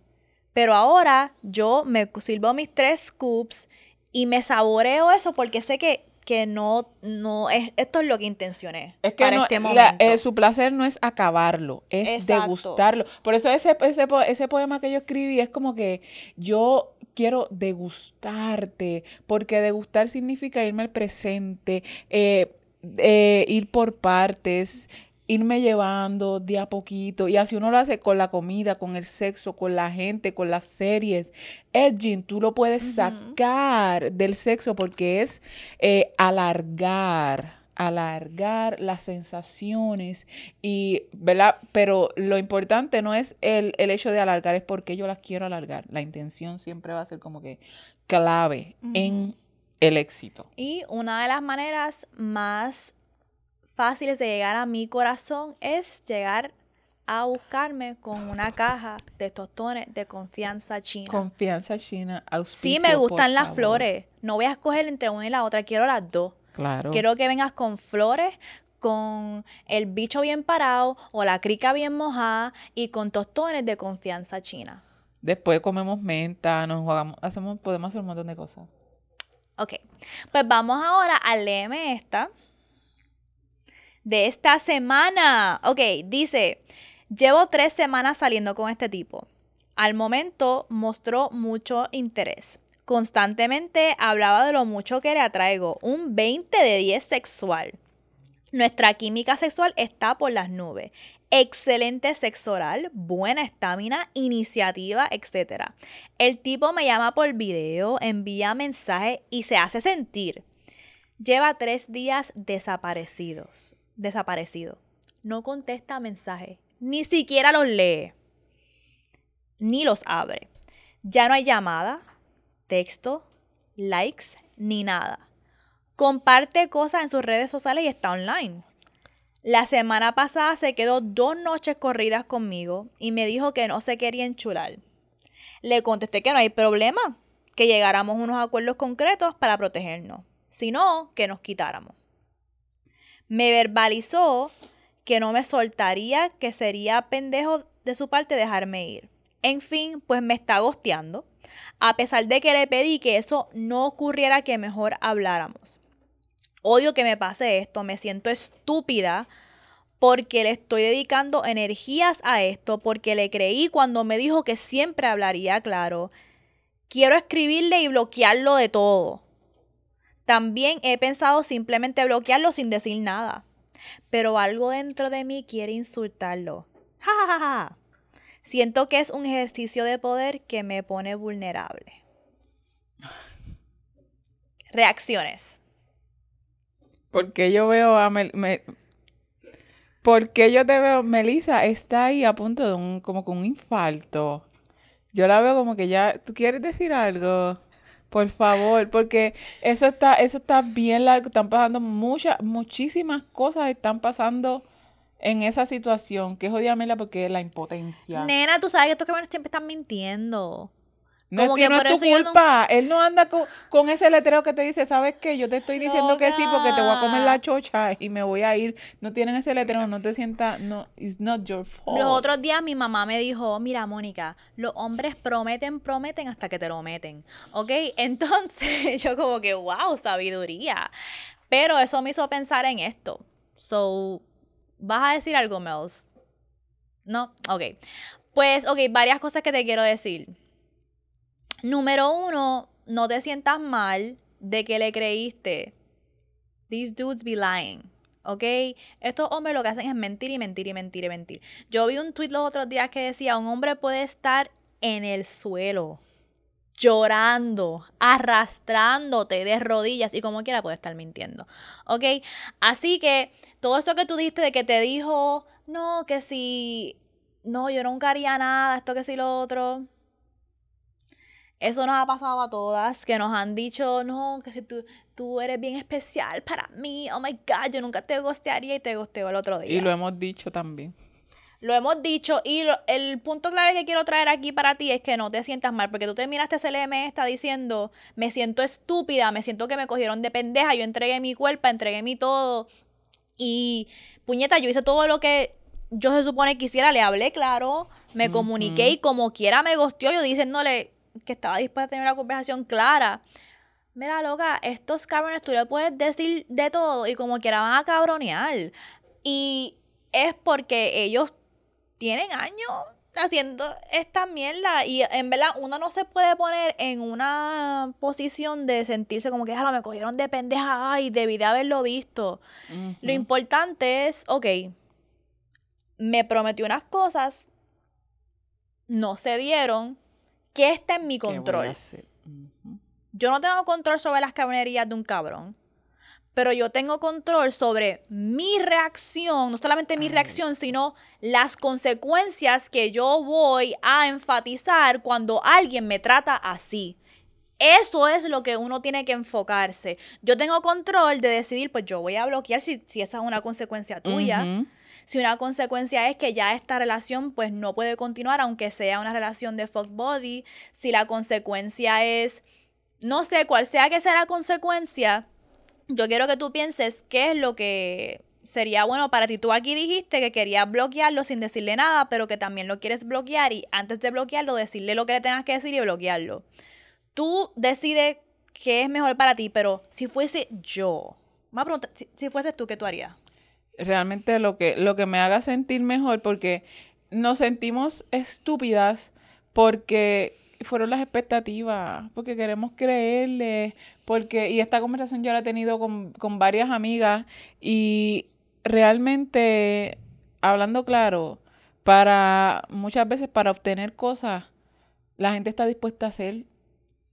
Pero ahora yo me sirvo mis tres scoops y me saboreo eso porque sé que, que no, no es, esto es lo que intencioné Es que para no- este la- eh, su placer no es acabarlo, es Exacto. degustarlo. Por eso ese, ese, ese poema que yo escribí es como que yo quiero degustarte, porque degustar significa irme al presente, eh, eh, ir por partes, irme llevando de a poquito. Y así uno lo hace con la comida, con el sexo, con la gente, con las series. Edging, tú lo puedes sacar del sexo porque es eh, alargar alargar las sensaciones y, ¿verdad? Pero lo importante no es el, el hecho de alargar, es porque yo las quiero alargar. La intención siempre va a ser como que clave en el éxito. Y una de las maneras más fáciles de llegar a mi corazón es llegar a buscarme con una caja de tostones de confianza china. Confianza china, sí auspicio, me por gustan las favor. flores. No voy a escoger entre una y la otra, quiero las dos. Claro. Quiero que vengas con flores, con el bicho bien parado o la crica bien mojada y con tostones de confianza china. Después comemos menta, nos jugamos, hacemos, podemos hacer un montón de cosas. Ok, pues vamos ahora a leerme esta de esta semana. Ok, dice, llevo tres semanas saliendo con este tipo. Al momento mostró mucho interés. Constantemente hablaba de lo mucho que le atraigo, un 20 de 10 sexual. Nuestra química sexual está por las nubes. Excelente sexo oral, buena estamina, iniciativa, etc. El tipo me llama por video, envía mensajes y se hace sentir. Lleva tres días desaparecidos. Desaparecido. No contesta mensajes. Ni siquiera los lee. Ni los abre. Ya no hay llamada, texto, likes, ni nada. comparte cosas en sus redes sociales y está online. La semana pasada se quedó dos noches corridas conmigo y me dijo que no se quería enchular. Le contesté que no hay problema, que llegáramos a unos acuerdos concretos para protegernos, sino que nos quitáramos. Me verbalizó que no me soltaría, que sería pendejo de su parte dejarme ir. En fin, pues me está gosteando, a pesar de que le pedí que eso no ocurriera, que mejor habláramos. Odio que me pase esto, me siento estúpida porque le estoy dedicando energías a esto, porque le creí cuando me dijo que siempre hablaría claro. Quiero escribirle y bloquearlo de todo. También he pensado simplemente bloquearlo sin decir nada. Pero algo dentro de mí quiere insultarlo. Ja, ja, ja, Siento que es un ejercicio de poder que me pone vulnerable. Reacciones. Porque yo veo a Mel porque yo te veo, Melissa está ahí a punto de un, como con un infarto. Yo la veo como que ya, ¿tú quieres decir algo? Por favor, porque eso está, eso está bien largo, están pasando muchas, muchísimas cosas están pasando en esa situación, que es odiamela porque la impotencia. Nena, tú sabes que estos cabrones siempre están mintiendo. No es, que no es tu culpa. Él no anda con, ese letrero que te dice, ¿sabes qué? Yo te estoy diciendo que sí porque te voy a comer la chocha y me voy a ir. No tienen ese letrero, no te sientas, no, it's not your fault. Los otros días mi mamá me dijo, mira, Mónica, los hombres prometen, prometen hasta que te lo meten. ¿Ok? Entonces yo como que, wow, sabiduría. Pero eso me hizo pensar en esto. So, ¿vas a decir algo, Mels? No, ok. Pues, ok, varias cosas que te quiero decir. Número uno, no te sientas mal de que le creíste. These dudes be lying. ¿Ok? Estos hombres lo que hacen es mentir y mentir y mentir y mentir. Yo vi un tweet los otros días que decía, un hombre puede estar en el suelo, llorando, arrastrándote de rodillas y como quiera puede estar mintiendo. ¿Ok? Así que todo eso que tú diste de que te dijo, no, que si, no, yo nunca haría nada, esto que si lo otro eso nos ha pasado a todas, que nos han dicho, no, que si tú, tú eres bien especial para mí, oh my God, yo nunca te gostearía y te gosteo el otro día. Y lo hemos dicho también. Lo hemos dicho y el punto clave que quiero traer aquí para ti es que no te sientas mal, porque tú te miraste ese LM está diciendo, me siento estúpida, me siento que me cogieron de pendeja, yo entregué mi cuerpo, entregué mi todo y puñeta, yo hice todo lo que yo se supone que hiciera, le hablé claro, me comuniqué y como quiera me gosteó, yo diciéndole, que estaba dispuesta a tener una conversación clara. Mira, loca, estos cabrones tú le puedes decir de todo y como quiera van a cabronear. Y es porque ellos tienen años haciendo esta mierda y en verdad uno no se puede poner en una posición de sentirse como que ah, me cogieron de pendeja ay debí de haberlo visto lo importante es ok me prometió unas cosas no se dieron que está en mi control. Yo no tengo control sobre las cabronerías de un cabrón, pero yo tengo control sobre mi reacción, no solamente mi reacción, sino las consecuencias que yo voy a enfatizar cuando alguien me trata así. Eso es lo que uno tiene que enfocarse. Yo tengo control de decidir, pues yo voy a bloquear si, si esa es una consecuencia tuya. Si una consecuencia es que ya esta relación pues no puede continuar, aunque sea una relación de fuck body, si la consecuencia es, no sé, cuál sea que sea la consecuencia, yo quiero que tú pienses qué es lo que sería bueno para ti. Tú aquí dijiste que querías bloquearlo sin decirle nada, pero que también lo quieres bloquear y antes de bloquearlo decirle lo que le tengas que decir y bloquearlo. Tú decides qué es mejor para ti, pero si fuese yo, me preguntar, si, si fuese tú, ¿qué tú harías? Realmente lo que, lo que me haga sentir mejor porque nos sentimos estúpidas porque fueron las expectativas, porque queremos creerle, porque, y esta conversación yo la he tenido con, con varias amigas y realmente, hablando claro, para muchas veces para obtener cosas, la gente está dispuesta a hacer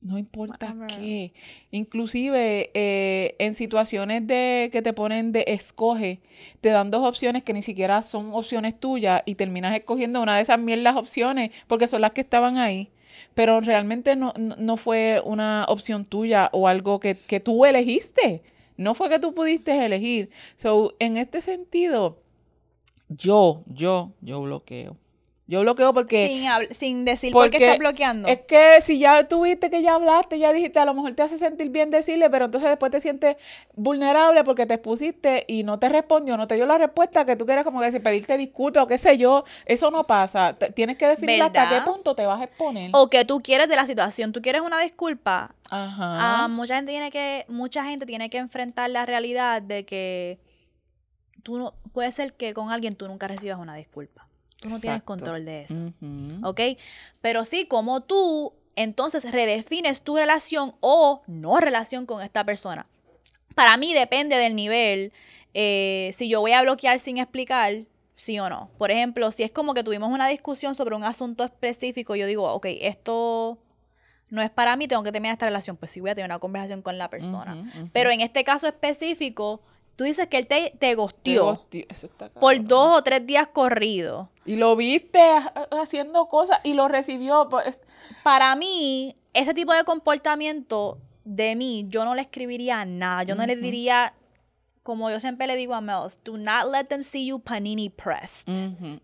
no importa qué. Inclusive eh, en situaciones de que te ponen de escoge, te dan dos opciones que ni siquiera son opciones tuyas y terminas escogiendo una de esas mierdas opciones porque son las que estaban ahí. Pero realmente no, fue una opción tuya o algo que, que tú elegiste. No fue que tú pudiste elegir. So, en este sentido, yo, yo, yo bloqueo. Yo bloqueo porque... Sin, sin decir por qué porque estás bloqueando. Es que si ya tuviste que ya hablaste, ya dijiste, a lo mejor te hace sentir bien decirle, pero entonces después te sientes vulnerable porque te expusiste y no te respondió, no te dio la respuesta que tú quieres como que decir, pedirte disculpas o qué sé yo. Eso no pasa. Tienes que definir hasta qué punto te vas a exponer. O que tú quieres de la situación. Tú quieres una disculpa. Ajá. Ah, mucha gente tiene que mucha gente tiene que enfrentar la realidad de que tú no puede ser que con alguien tú nunca recibas una disculpa. Tú no tienes Exacto. Control de eso. ¿Ok? Pero sí, como tú entonces redefines tu relación o no relación con esta persona. Para mí depende del nivel. eh, si yo voy a bloquear sin explicar, sí o no. Por ejemplo, si es como que tuvimos una discusión sobre un asunto específico, yo digo, ok, esto no es para mí, tengo que terminar esta relación. Pues sí, voy a tener una conversación con la persona. Pero en este caso específico, tú dices que él te, te Te gosteó por dos o tres días corridos. Y lo viste ha- haciendo cosas y lo recibió. pues, Para mí, ese tipo de comportamiento de mí, yo no le escribiría nada. Yo no le Ujú. diría, como yo siempre le digo a Mel, do not let them see you panini pressed.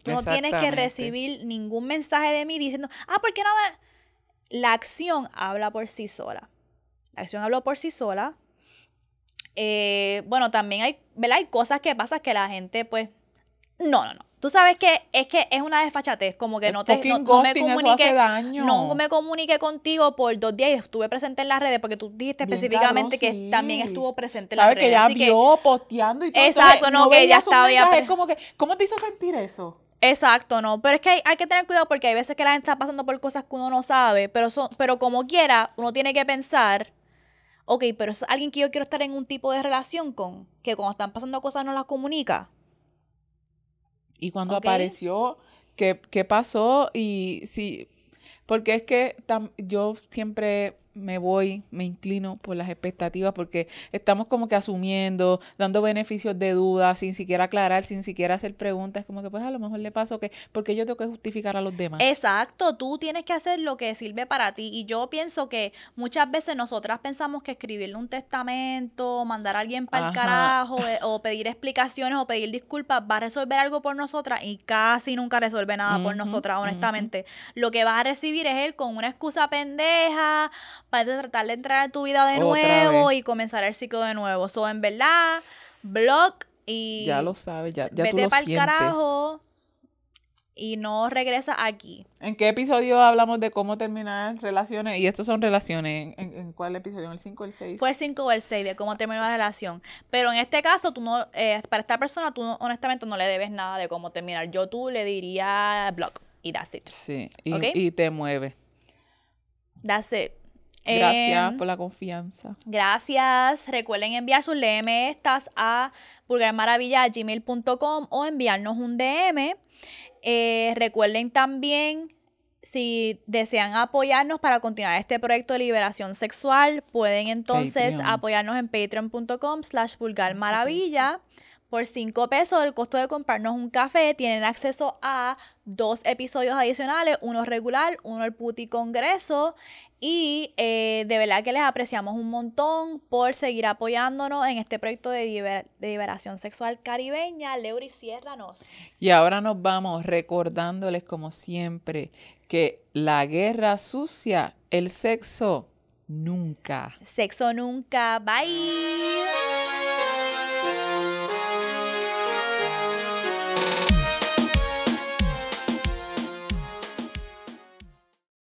Tú no tienes que recibir ningún mensaje de mí diciendo, ah, ¿por qué no me...? La acción habla por sí sola. La acción habla por sí sola. Eh, bueno, también hay, ¿verdad? Hay cosas que pasan que la gente, pues, no, no, no. Tú sabes que es que es una desfachatez, como que no te no, no me comunique, daño. no me comuniqué contigo por dos días y estuve presente en las redes porque tú dijiste Bien específicamente cabrón, que también estuvo presente en las redes. que ya vio posteando y todo. Exacto, entonces, no, que sus estaba ya como que, ¿Cómo te hizo sentir eso? Exacto, no. Pero es que hay, hay que tener cuidado porque hay veces que la gente está pasando por cosas que uno no sabe, pero, son, pero como quiera, uno tiene que pensar, ok, pero es alguien que yo quiero estar en un tipo de relación con, que cuando están pasando cosas no las comunica. Y cuando apareció, ¿qué, qué pasó? Y sí, porque es que tam- yo siempre me voy, me inclino por las expectativas, porque estamos como que asumiendo, dando beneficios de duda, sin siquiera aclarar, sin siquiera hacer preguntas, como que pues a lo mejor le pasó que, porque yo tengo que justificar a los demás. Exacto, tú tienes que hacer lo que sirve para ti. Y yo pienso que muchas veces nosotras pensamos que escribirle un testamento, mandar a alguien para el carajo, eh, o pedir explicaciones o pedir disculpas, va a resolver algo por nosotras y casi nunca resuelve nada por nosotras, honestamente. Lo que vas a recibir es él con una excusa pendeja para tratar de entrar en tu vida de Otra nuevo vez. y comenzar el ciclo de nuevo. So, en verdad, blog y ya lo sabes, ya, ya tú vete lo para el sientes. carajo y no regresa aquí. ¿En qué episodio hablamos de cómo terminar relaciones? Y estos son relaciones. ¿En, en cuál episodio? ¿En el 5 o el 6? Fue el 5 o el 6 de cómo terminó la relación. Pero en este caso, tú no, eh, para esta persona, tú no- honestamente no le debes nada de cómo terminar. Yo tú le diría blog y that's it. Sí, y, ¿Ok? y te mueve. That's it. Gracias Em, por la confianza. Gracias. Recuerden enviar sus DM estas a vulgarmaravilla.gmail.com o enviarnos un DM. Eh, recuerden también, si desean apoyarnos para continuar este proyecto de liberación sexual, pueden entonces Patreon. apoyarnos en patreon.com slash vulgarmaravilla. Por 5 pesos, el costo de comprarnos un café, tienen acceso a dos episodios adicionales, uno regular, uno el Puti Congreso. Y eh, de verdad que les apreciamos un montón por seguir apoyándonos en este proyecto de, liber- de liberación sexual caribeña. Leury, ciérranos. Y ahora nos vamos recordándoles como siempre que la guerra sucia, el sexo, nunca. Sexo nunca. Bye.